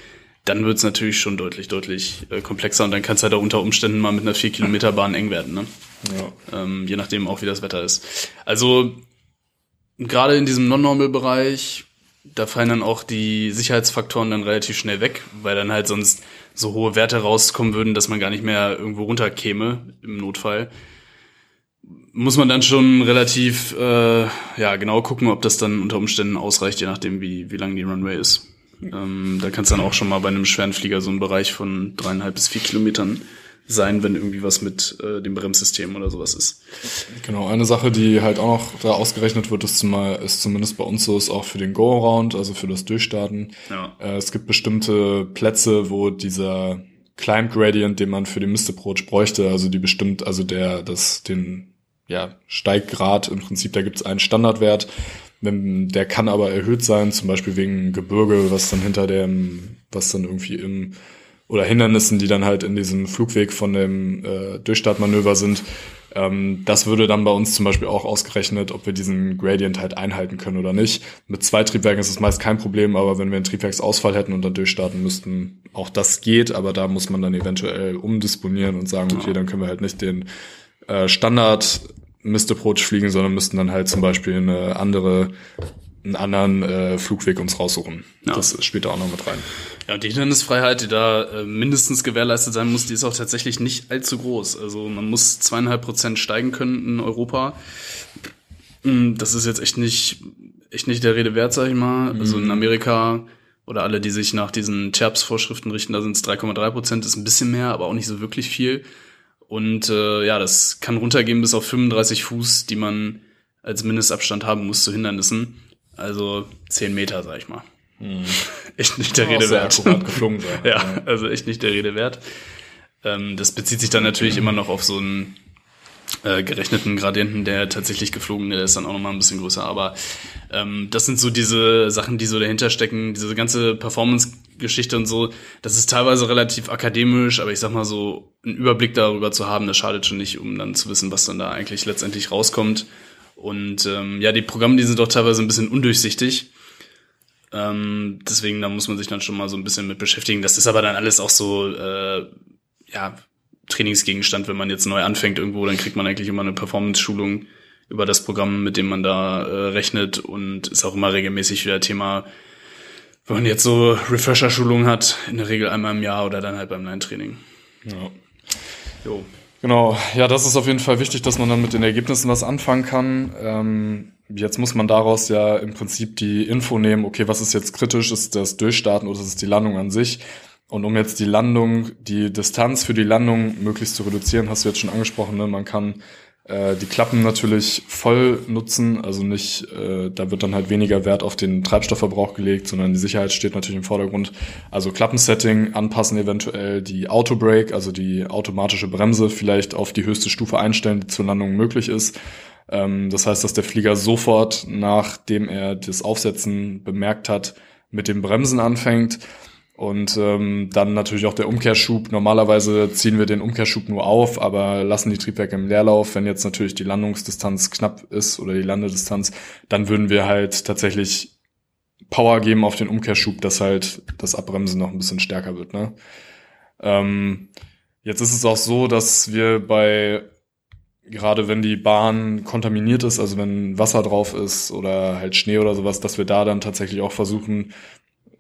dann wird's natürlich schon deutlich, deutlich äh, komplexer und dann kann es halt auch unter Umständen mal mit einer 4 Kilometer Bahn eng werden, ne? Ja. Ähm, je nachdem auch, wie das Wetter ist. Also gerade in diesem Non-Normal-Bereich, da fallen dann auch die Sicherheitsfaktoren dann relativ schnell weg, weil dann halt sonst so hohe Werte rauskommen würden, dass man gar nicht mehr irgendwo runterkäme im Notfall. Muss man dann schon relativ äh, ja genau gucken, ob das dann unter Umständen ausreicht, je nachdem wie wie lang die Runway ist. Ähm, da kann es dann auch schon mal bei einem schweren Flieger so ein Bereich von dreieinhalb bis vier Kilometern sein, wenn irgendwie was mit äh, dem Bremssystem oder sowas ist. Genau, eine Sache, die halt auch noch da ausgerechnet wird, ist, zumal, ist zumindest bei uns so, ist auch für den Go-Around, also für das Durchstarten. Ja. Äh, es gibt bestimmte Plätze, wo dieser Climb Gradient, den man für den Mist Approach bräuchte, also die bestimmt, also der, das, den, ja, Steiggrad im Prinzip, da gibt es einen Standardwert, der kann aber erhöht sein, zum Beispiel wegen Gebirge, was dann hinter dem, was dann irgendwie im oder Hindernissen, die dann halt in diesem Flugweg von dem äh, Durchstartmanöver sind. Ähm, das würde dann bei uns zum Beispiel auch ausgerechnet, ob wir diesen Gradient halt einhalten können oder nicht. Mit zwei Triebwerken ist es meist kein Problem, aber wenn wir einen Triebwerksausfall hätten und dann durchstarten müssten, auch das geht, aber da muss man dann eventuell umdisponieren und sagen, okay, dann können wir halt nicht den äh, Standard Mist Approach fliegen, sondern müssten dann halt zum Beispiel eine andere, einen anderen äh, Flugweg uns raussuchen. Ja. Das spielt da auch noch mit rein. Ja, und die Hindernisfreiheit, die da äh, mindestens gewährleistet sein muss, die ist auch tatsächlich nicht allzu groß. Also man muss zweieinhalb Prozent steigen können in Europa. Hm, das ist jetzt echt nicht, echt nicht der Rede wert, sag ich mal. Mhm. Also in Amerika oder alle, die sich nach diesen TERPS-Vorschriften richten, da sind es 3,3 Prozent, ist ein bisschen mehr, aber auch nicht so wirklich viel. Und äh, ja, das kann runtergehen bis auf 35 Fuß, die man als Mindestabstand haben muss zu Hindernissen. Also 10 Meter, sag ich mal. Hm. Echt nicht der Rede wert. geflogen sein. ja, also echt nicht der Rede wert. Ähm, das bezieht sich dann natürlich immer noch auf so einen äh, gerechneten Gradienten, der tatsächlich geflogen, der ist dann auch nochmal ein bisschen größer. Aber ähm, das sind so diese Sachen, die so dahinter stecken, diese ganze Performance-Geschichte und so. Das ist teilweise relativ akademisch, aber ich sag mal so, einen Überblick darüber zu haben, das schadet schon nicht, um dann zu wissen, was dann da eigentlich letztendlich rauskommt. Und ähm, ja, die Programme, die sind doch teilweise ein bisschen undurchsichtig. Ähm, deswegen, da muss man sich dann schon mal so ein bisschen mit beschäftigen. Das ist aber dann alles auch so, äh, ja, Trainingsgegenstand, wenn man jetzt neu anfängt irgendwo, dann kriegt man eigentlich immer eine Performance-Schulung über das Programm, mit dem man da äh, rechnet und ist auch immer regelmäßig wieder Thema, wenn man jetzt so Refresher-Schulungen hat, in der Regel einmal im Jahr oder dann halt beim Line-Training. Ja. Jo. Genau, ja, das ist auf jeden Fall wichtig, dass man dann mit den Ergebnissen was anfangen kann. Ähm, jetzt muss man daraus ja im Prinzip die Info nehmen, okay, was ist jetzt kritisch, ist das Durchstarten oder ist es die Landung an sich? Und um jetzt die Landung, die Distanz für die Landung möglichst zu reduzieren, hast du jetzt schon angesprochen, ne? man kann äh, die Klappen natürlich voll nutzen, also nicht, äh, da wird dann halt weniger Wert auf den Treibstoffverbrauch gelegt, sondern die Sicherheit steht natürlich im Vordergrund. Also Klappensetting anpassen eventuell, die Autobrake, also die automatische Bremse vielleicht auf die höchste Stufe einstellen, die zur Landung möglich ist. Ähm, das heißt, dass der Flieger sofort, nachdem er das Aufsetzen bemerkt hat, mit dem Bremsen anfängt und ähm, dann natürlich auch der Umkehrschub. Normalerweise ziehen wir den Umkehrschub nur auf, aber lassen die Triebwerke im Leerlauf. Wenn jetzt natürlich die Landungsdistanz knapp ist oder die Landedistanz, dann würden wir halt tatsächlich Power geben auf den Umkehrschub, dass halt das Abbremsen noch ein bisschen stärker wird. Ne? Ähm, jetzt ist es auch so, dass wir bei gerade wenn die Bahn kontaminiert ist, also wenn Wasser drauf ist oder halt Schnee oder sowas, dass wir da dann tatsächlich auch versuchen,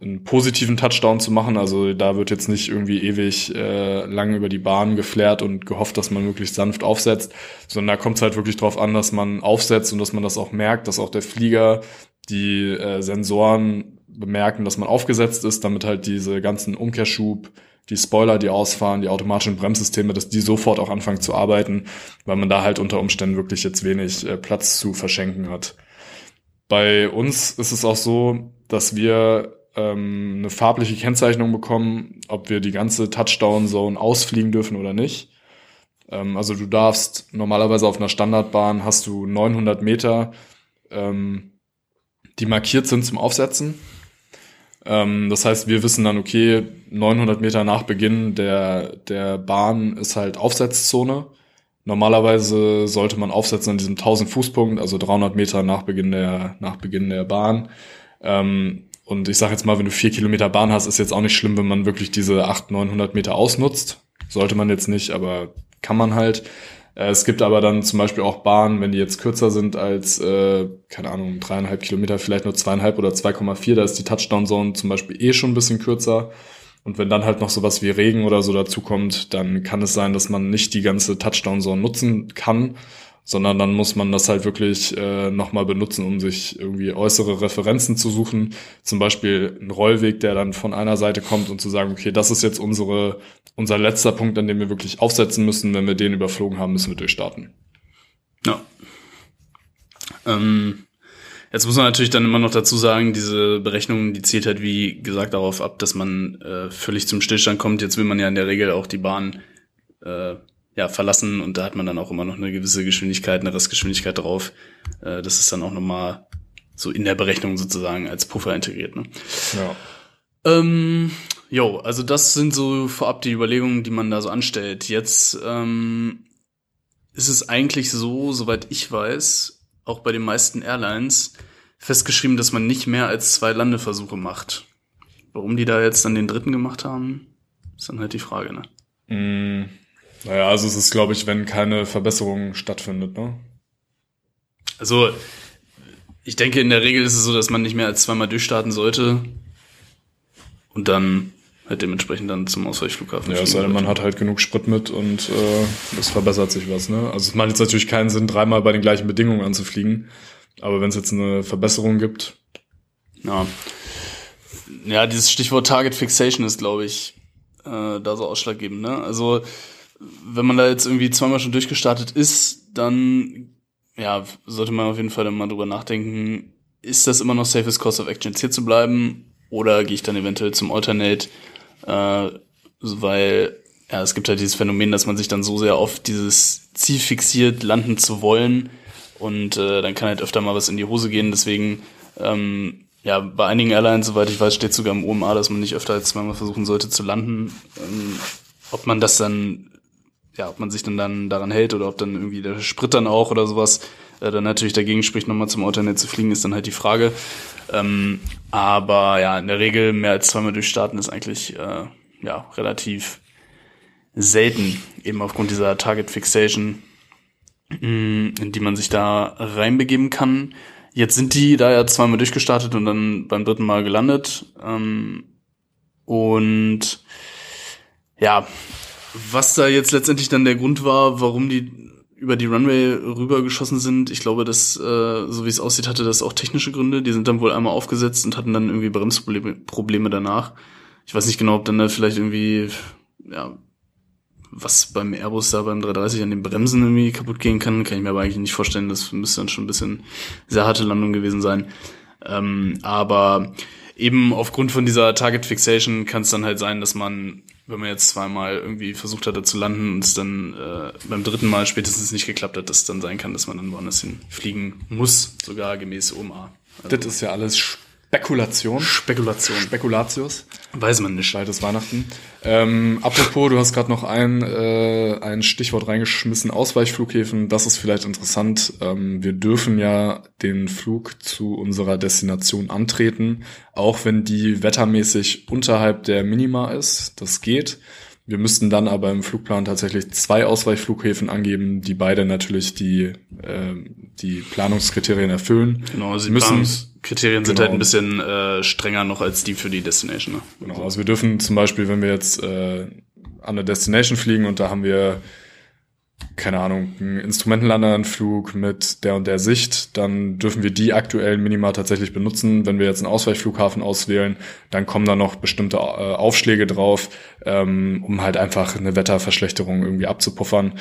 einen positiven Touchdown zu machen. Also da wird jetzt nicht irgendwie ewig äh, lang über die Bahn geflärt und gehofft, dass man möglichst sanft aufsetzt, sondern da kommt es halt wirklich drauf an, dass man aufsetzt und dass man das auch merkt, dass auch der Flieger die äh, Sensoren bemerken, dass man aufgesetzt ist, damit halt diese ganzen Umkehrschub, die Spoiler, die ausfahren, die automatischen Bremssysteme, dass die sofort auch anfangen zu arbeiten, weil man da halt unter Umständen wirklich jetzt wenig äh, Platz zu verschenken hat. Bei uns ist es auch so, dass wir ähm, eine farbliche Kennzeichnung bekommen, ob wir die ganze Touchdown-Zone ausfliegen dürfen oder nicht. Ähm, also du darfst normalerweise auf einer Standardbahn hast du 900 Meter, ähm, die markiert sind zum Aufsetzen. Ähm, das heißt, wir wissen dann, okay, 900 Meter nach Beginn der, der Bahn ist halt Aufsetzzone. Normalerweise sollte man aufsetzen an diesem 1000 Fußpunkt, also 300 Meter nach Beginn der, nach Beginn der Bahn. Ähm, und ich sage jetzt mal, wenn du vier Kilometer Bahn hast, ist jetzt auch nicht schlimm, wenn man wirklich diese 800, 900 Meter ausnutzt. Sollte man jetzt nicht, aber kann man halt. Äh, es gibt aber dann zum Beispiel auch Bahnen, wenn die jetzt kürzer sind als, äh, keine Ahnung, dreieinhalb Kilometer, vielleicht nur zweieinhalb oder 2,4, da ist die Touchdown-Zone zum Beispiel eh schon ein bisschen kürzer. Und wenn dann halt noch sowas wie Regen oder so dazukommt, dann kann es sein, dass man nicht die ganze Touchdown-Zone nutzen kann, sondern dann muss man das halt wirklich äh, nochmal benutzen, um sich irgendwie äußere Referenzen zu suchen. Zum Beispiel ein Rollweg, der dann von einer Seite kommt und zu sagen, okay, das ist jetzt unsere, unser letzter Punkt, an dem wir wirklich aufsetzen müssen. Wenn wir den überflogen haben, müssen wir durchstarten. Ja. Ähm, Jetzt muss man natürlich dann immer noch dazu sagen, diese Berechnung, die zielt halt wie gesagt darauf ab, dass man äh, völlig zum Stillstand kommt. Jetzt will man ja in der Regel auch die Bahn äh, ja, verlassen und da hat man dann auch immer noch eine gewisse Geschwindigkeit, eine Restgeschwindigkeit drauf. Äh, das ist dann auch nochmal so in der Berechnung sozusagen als Puffer integriert. Ne? Ja. Ähm, jo, also das sind so vorab die Überlegungen, die man da so anstellt. Jetzt ähm, ist es eigentlich so, soweit ich weiß, auch bei den meisten Airlines festgeschrieben, dass man nicht mehr als zwei Landeversuche macht. Warum die da jetzt dann den dritten gemacht haben, ist dann halt die Frage, ne? Mm, naja, also es ist, glaube ich, wenn keine Verbesserung stattfindet, ne? Also, ich denke, in der Regel ist es so, dass man nicht mehr als zweimal durchstarten sollte und dann halt dementsprechend dann zum Ausweichflughafen. Ja, es sei denn, man hat halt genug Sprit mit und äh, es verbessert sich was. Ne? Also es macht jetzt natürlich keinen Sinn, dreimal bei den gleichen Bedingungen anzufliegen. Aber wenn es jetzt eine Verbesserung gibt. Ja. Ja, dieses Stichwort Target Fixation ist, glaube ich, äh, da so ausschlaggebend. Ne? Also wenn man da jetzt irgendwie zweimal schon durchgestartet ist, dann ja, sollte man auf jeden Fall dann mal drüber nachdenken, ist das immer noch safest course of action, jetzt hier zu bleiben oder gehe ich dann eventuell zum Alternate äh, weil ja, es gibt halt dieses Phänomen, dass man sich dann so sehr auf dieses Ziel fixiert, landen zu wollen und äh, dann kann halt öfter mal was in die Hose gehen. Deswegen, ähm, ja, bei einigen Airlines, soweit ich weiß, steht sogar im OMA, dass man nicht öfter als zweimal versuchen sollte zu landen. Ähm, ob man das dann, ja, ob man sich dann, dann daran hält oder ob dann irgendwie der Sprit dann auch oder sowas äh, dann natürlich dagegen spricht, nochmal zum Alternate zu fliegen, ist dann halt die Frage. Ähm, aber ja, in der Regel mehr als zweimal durchstarten ist eigentlich äh, ja relativ selten, eben aufgrund dieser Target Fixation, mm, in die man sich da reinbegeben kann. Jetzt sind die da ja zweimal durchgestartet und dann beim dritten Mal gelandet. Ähm, und ja, was da jetzt letztendlich dann der Grund war, warum die über die Runway rübergeschossen sind. Ich glaube, dass, äh, so wie es aussieht, hatte das auch technische Gründe. Die sind dann wohl einmal aufgesetzt und hatten dann irgendwie Bremsprobleme Probleme danach. Ich weiß nicht genau, ob dann da vielleicht irgendwie, ja, was beim Airbus da beim 330 an den Bremsen irgendwie kaputt gehen kann, kann ich mir aber eigentlich nicht vorstellen. Das müsste dann schon ein bisschen sehr harte Landung gewesen sein. Ähm, aber eben aufgrund von dieser Target Fixation kann es dann halt sein, dass man wenn man jetzt zweimal irgendwie versucht hatte zu landen und es dann äh, beim dritten Mal spätestens nicht geklappt hat, dass es dann sein kann, dass man dann woanders hin fliegen muss, sogar gemäß OMA. Also das ist ja alles Spekulation. Spekulation. Spekulatius. Weiß man nicht. Bald ist Weihnachten. Ähm, apropos, du hast gerade noch ein, äh, ein Stichwort reingeschmissen, Ausweichflughäfen. Das ist vielleicht interessant. Ähm, wir dürfen ja den Flug zu unserer Destination antreten, auch wenn die wettermäßig unterhalb der Minima ist. Das geht. Wir müssten dann aber im Flugplan tatsächlich zwei Ausweichflughäfen angeben, die beide natürlich die, äh, die Planungskriterien erfüllen. Genau, also die müssen. Planungskriterien genau. sind halt ein bisschen äh, strenger noch als die für die Destination. Ne? Genau, also wir dürfen zum Beispiel, wenn wir jetzt äh, an eine Destination fliegen und da haben wir keine Ahnung, einen Instrumentenlandeanflug mit der und der Sicht, dann dürfen wir die aktuellen Minima tatsächlich benutzen. Wenn wir jetzt einen Ausweichflughafen auswählen, dann kommen da noch bestimmte äh, Aufschläge drauf, ähm, um halt einfach eine Wetterverschlechterung irgendwie abzupuffern.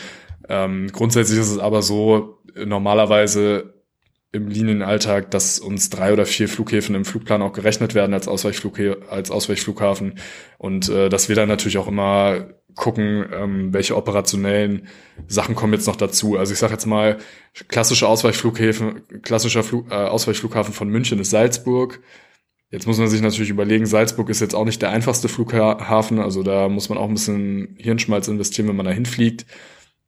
Ähm, grundsätzlich ist es aber so, normalerweise im Linienalltag, dass uns drei oder vier Flughäfen im Flugplan auch gerechnet werden als, Ausweichflug als Ausweichflughafen und äh, dass wir dann natürlich auch immer gucken, ähm, welche operationellen Sachen kommen jetzt noch dazu. Also ich sage jetzt mal, klassische Ausweichflughäfen, klassischer Flug, äh, Ausweichflughafen von München ist Salzburg. Jetzt muss man sich natürlich überlegen, Salzburg ist jetzt auch nicht der einfachste Flughafen, also da muss man auch ein bisschen Hirnschmalz investieren, wenn man da hinfliegt.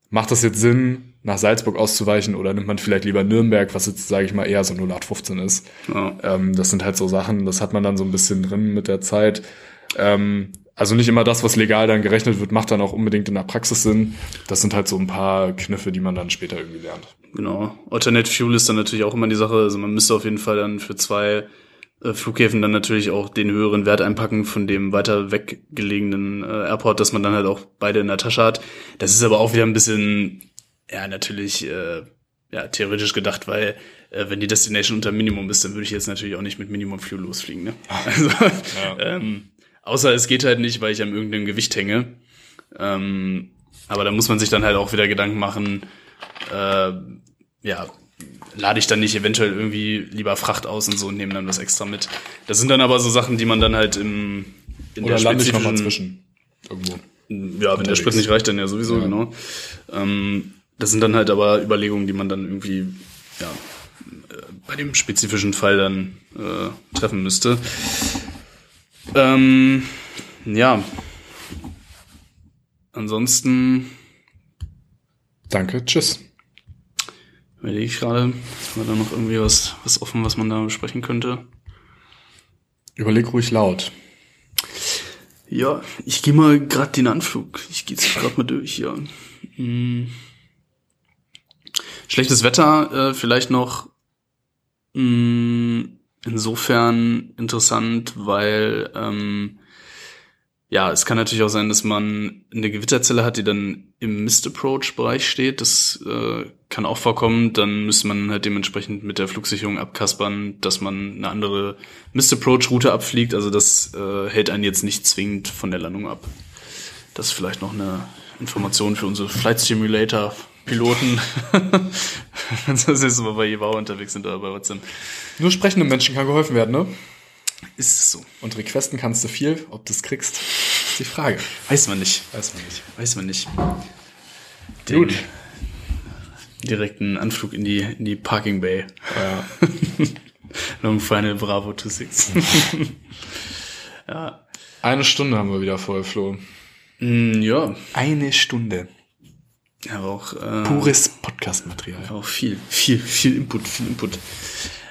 macht das jetzt Sinn, nach Salzburg auszuweichen oder nimmt man vielleicht lieber Nürnberg, was jetzt, sage ich mal, eher so 0815 ist. Ja. Ähm, das sind halt so Sachen, das hat man dann so ein bisschen drin mit der Zeit. Ähm, also nicht immer das, was legal dann gerechnet wird, macht dann auch unbedingt in der Praxis Sinn. Das sind halt so ein paar Kniffe, die man dann später irgendwie lernt. Genau. Alternate Fuel ist dann natürlich auch immer die Sache. Also man müsste auf jeden Fall dann für zwei äh, Flughäfen dann natürlich auch den höheren Wert einpacken von dem weiter weggelegenen äh, Airport, dass man dann halt auch beide in der Tasche hat. Das ist aber auch wieder ein bisschen, ja, natürlich, äh, ja, theoretisch gedacht, weil äh, wenn die Destination unter Minimum ist, dann würde ich jetzt natürlich auch nicht mit Minimum Fuel losfliegen. Ne? Also, ähm, außer es geht halt nicht, weil ich an irgendeinem Gewicht hänge. Ähm, aber da muss man sich dann halt auch wieder Gedanken machen, äh, ja, lade ich dann nicht eventuell irgendwie lieber Fracht aus und so und nehme dann was extra mit. Das sind dann aber so Sachen, die man dann halt im in Oder lande ich nochmal zwischen. Irgendwo. Ja, wenn der. Sprit nicht reicht, dann ja sowieso, Ja. genau. Ähm, das sind dann halt aber Überlegungen, die man dann irgendwie, ja, äh, bei dem spezifischen Fall dann äh, treffen müsste. Ähm, ja. Ansonsten Danke, tschüss. überlege ich gerade, war da noch irgendwie was, was offen, was man da besprechen könnte. Überleg ruhig laut. Ja, ich gehe mal gerade den Anflug. Ich gehe jetzt gerade mal durch, ja. Hm. Schlechtes Wetter, äh, vielleicht noch mh, insofern interessant, weil ähm, ja, es kann natürlich auch sein, dass man eine Gewitterzelle hat, die dann im Mist Approach Bereich steht. Das äh, kann auch vorkommen. Dann müsste man halt dementsprechend mit der Flugsicherung abkaspern, dass man eine andere Mist Approach Route abfliegt. Also das äh, hält einen jetzt nicht zwingend von der Landung ab. Das ist vielleicht noch eine Information für unsere Flight Simulator Piloten. Wenn sie das nächste Mal bei Jebau unterwegs sind oder bei WhatsApp. Nur sprechenden Menschen kann geholfen werden, ne? Ist es so? Und requesten kannst du viel. Ob du es kriegst, ist die Frage. Weiß man nicht. Weiß man nicht. Weiß man nicht. Gut. Den Direkten Anflug in die, in die Parking Bay. Ja. Long Final Bravo 26. ja. Eine Stunde haben wir wieder voll, Flo. Mm, ja. Eine Stunde. Aber auch, äh, Pures Podcast-Material. auch viel, viel, viel Input, viel Input.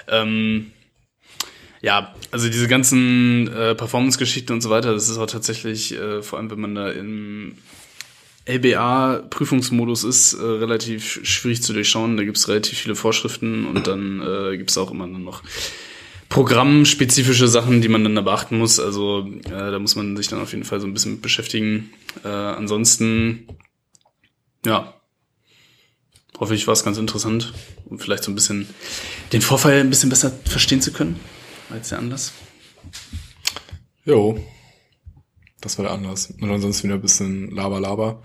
Ähm, ja, also diese ganzen äh, Performance-Geschichten und so weiter, das ist auch tatsächlich, äh, vor allem wenn man da im LBA-Prüfungsmodus ist, äh, relativ schwierig zu durchschauen. Da gibt es relativ viele Vorschriften und dann äh, gibt es auch immer noch programmspezifische Sachen, die man dann da beachten muss. Also äh, da muss man sich dann auf jeden Fall so ein bisschen mit beschäftigen. Äh, ansonsten, ja, hoffe ich, war es ganz interessant, um vielleicht so ein bisschen den Vorfall ein bisschen besser verstehen zu können als der Anlass. Jo. Das war der Anlass. Und ansonsten wieder ein bisschen Laber, Laber.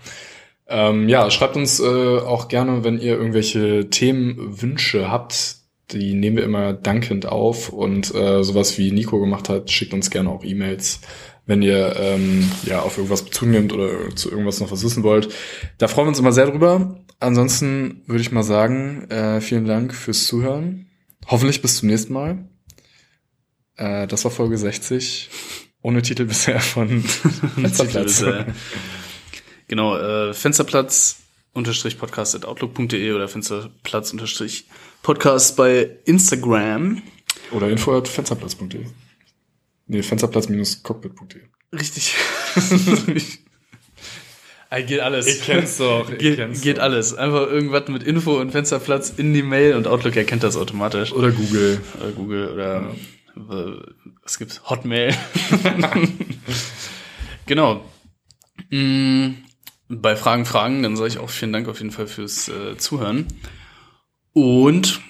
Ähm, ja, schreibt uns äh, auch gerne, wenn ihr irgendwelche Themenwünsche habt. Die nehmen wir immer dankend auf. Und äh, sowas wie Nico gemacht hat, schickt uns gerne auch E-Mails, wenn ihr ähm, ja auf irgendwas Bezug nehmt oder zu irgendwas noch was wissen wollt. Da freuen wir uns immer sehr drüber. Ansonsten würde ich mal sagen, äh, vielen Dank fürs Zuhören. Hoffentlich bis zum nächsten Mal. Äh, das war Folge 60. Ohne Titel bisher von Fensterplatz. Genau, äh, Fensterplatz unterstrich podcast at outlook.de oder Fensterplatz unterstrich podcast bei Instagram. Oder info at fensterplatz.de. Nee, fensterplatz-cockpit.de. Richtig. Geht alles. Ich kenn's doch, ich geht, kenn's geht doch. alles. Einfach irgendwas mit Info und Fensterplatz in die Mail und Outlook erkennt das automatisch. Oder Google. Oder Google oder äh, was gibt's? Hotmail. genau. Mm, bei Fragen, Fragen, dann sage ich auch vielen Dank auf jeden Fall fürs äh, Zuhören. Und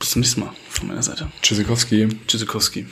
bis zum nächsten Mal von meiner Seite. Tschüssikowski. Tschüssikowski.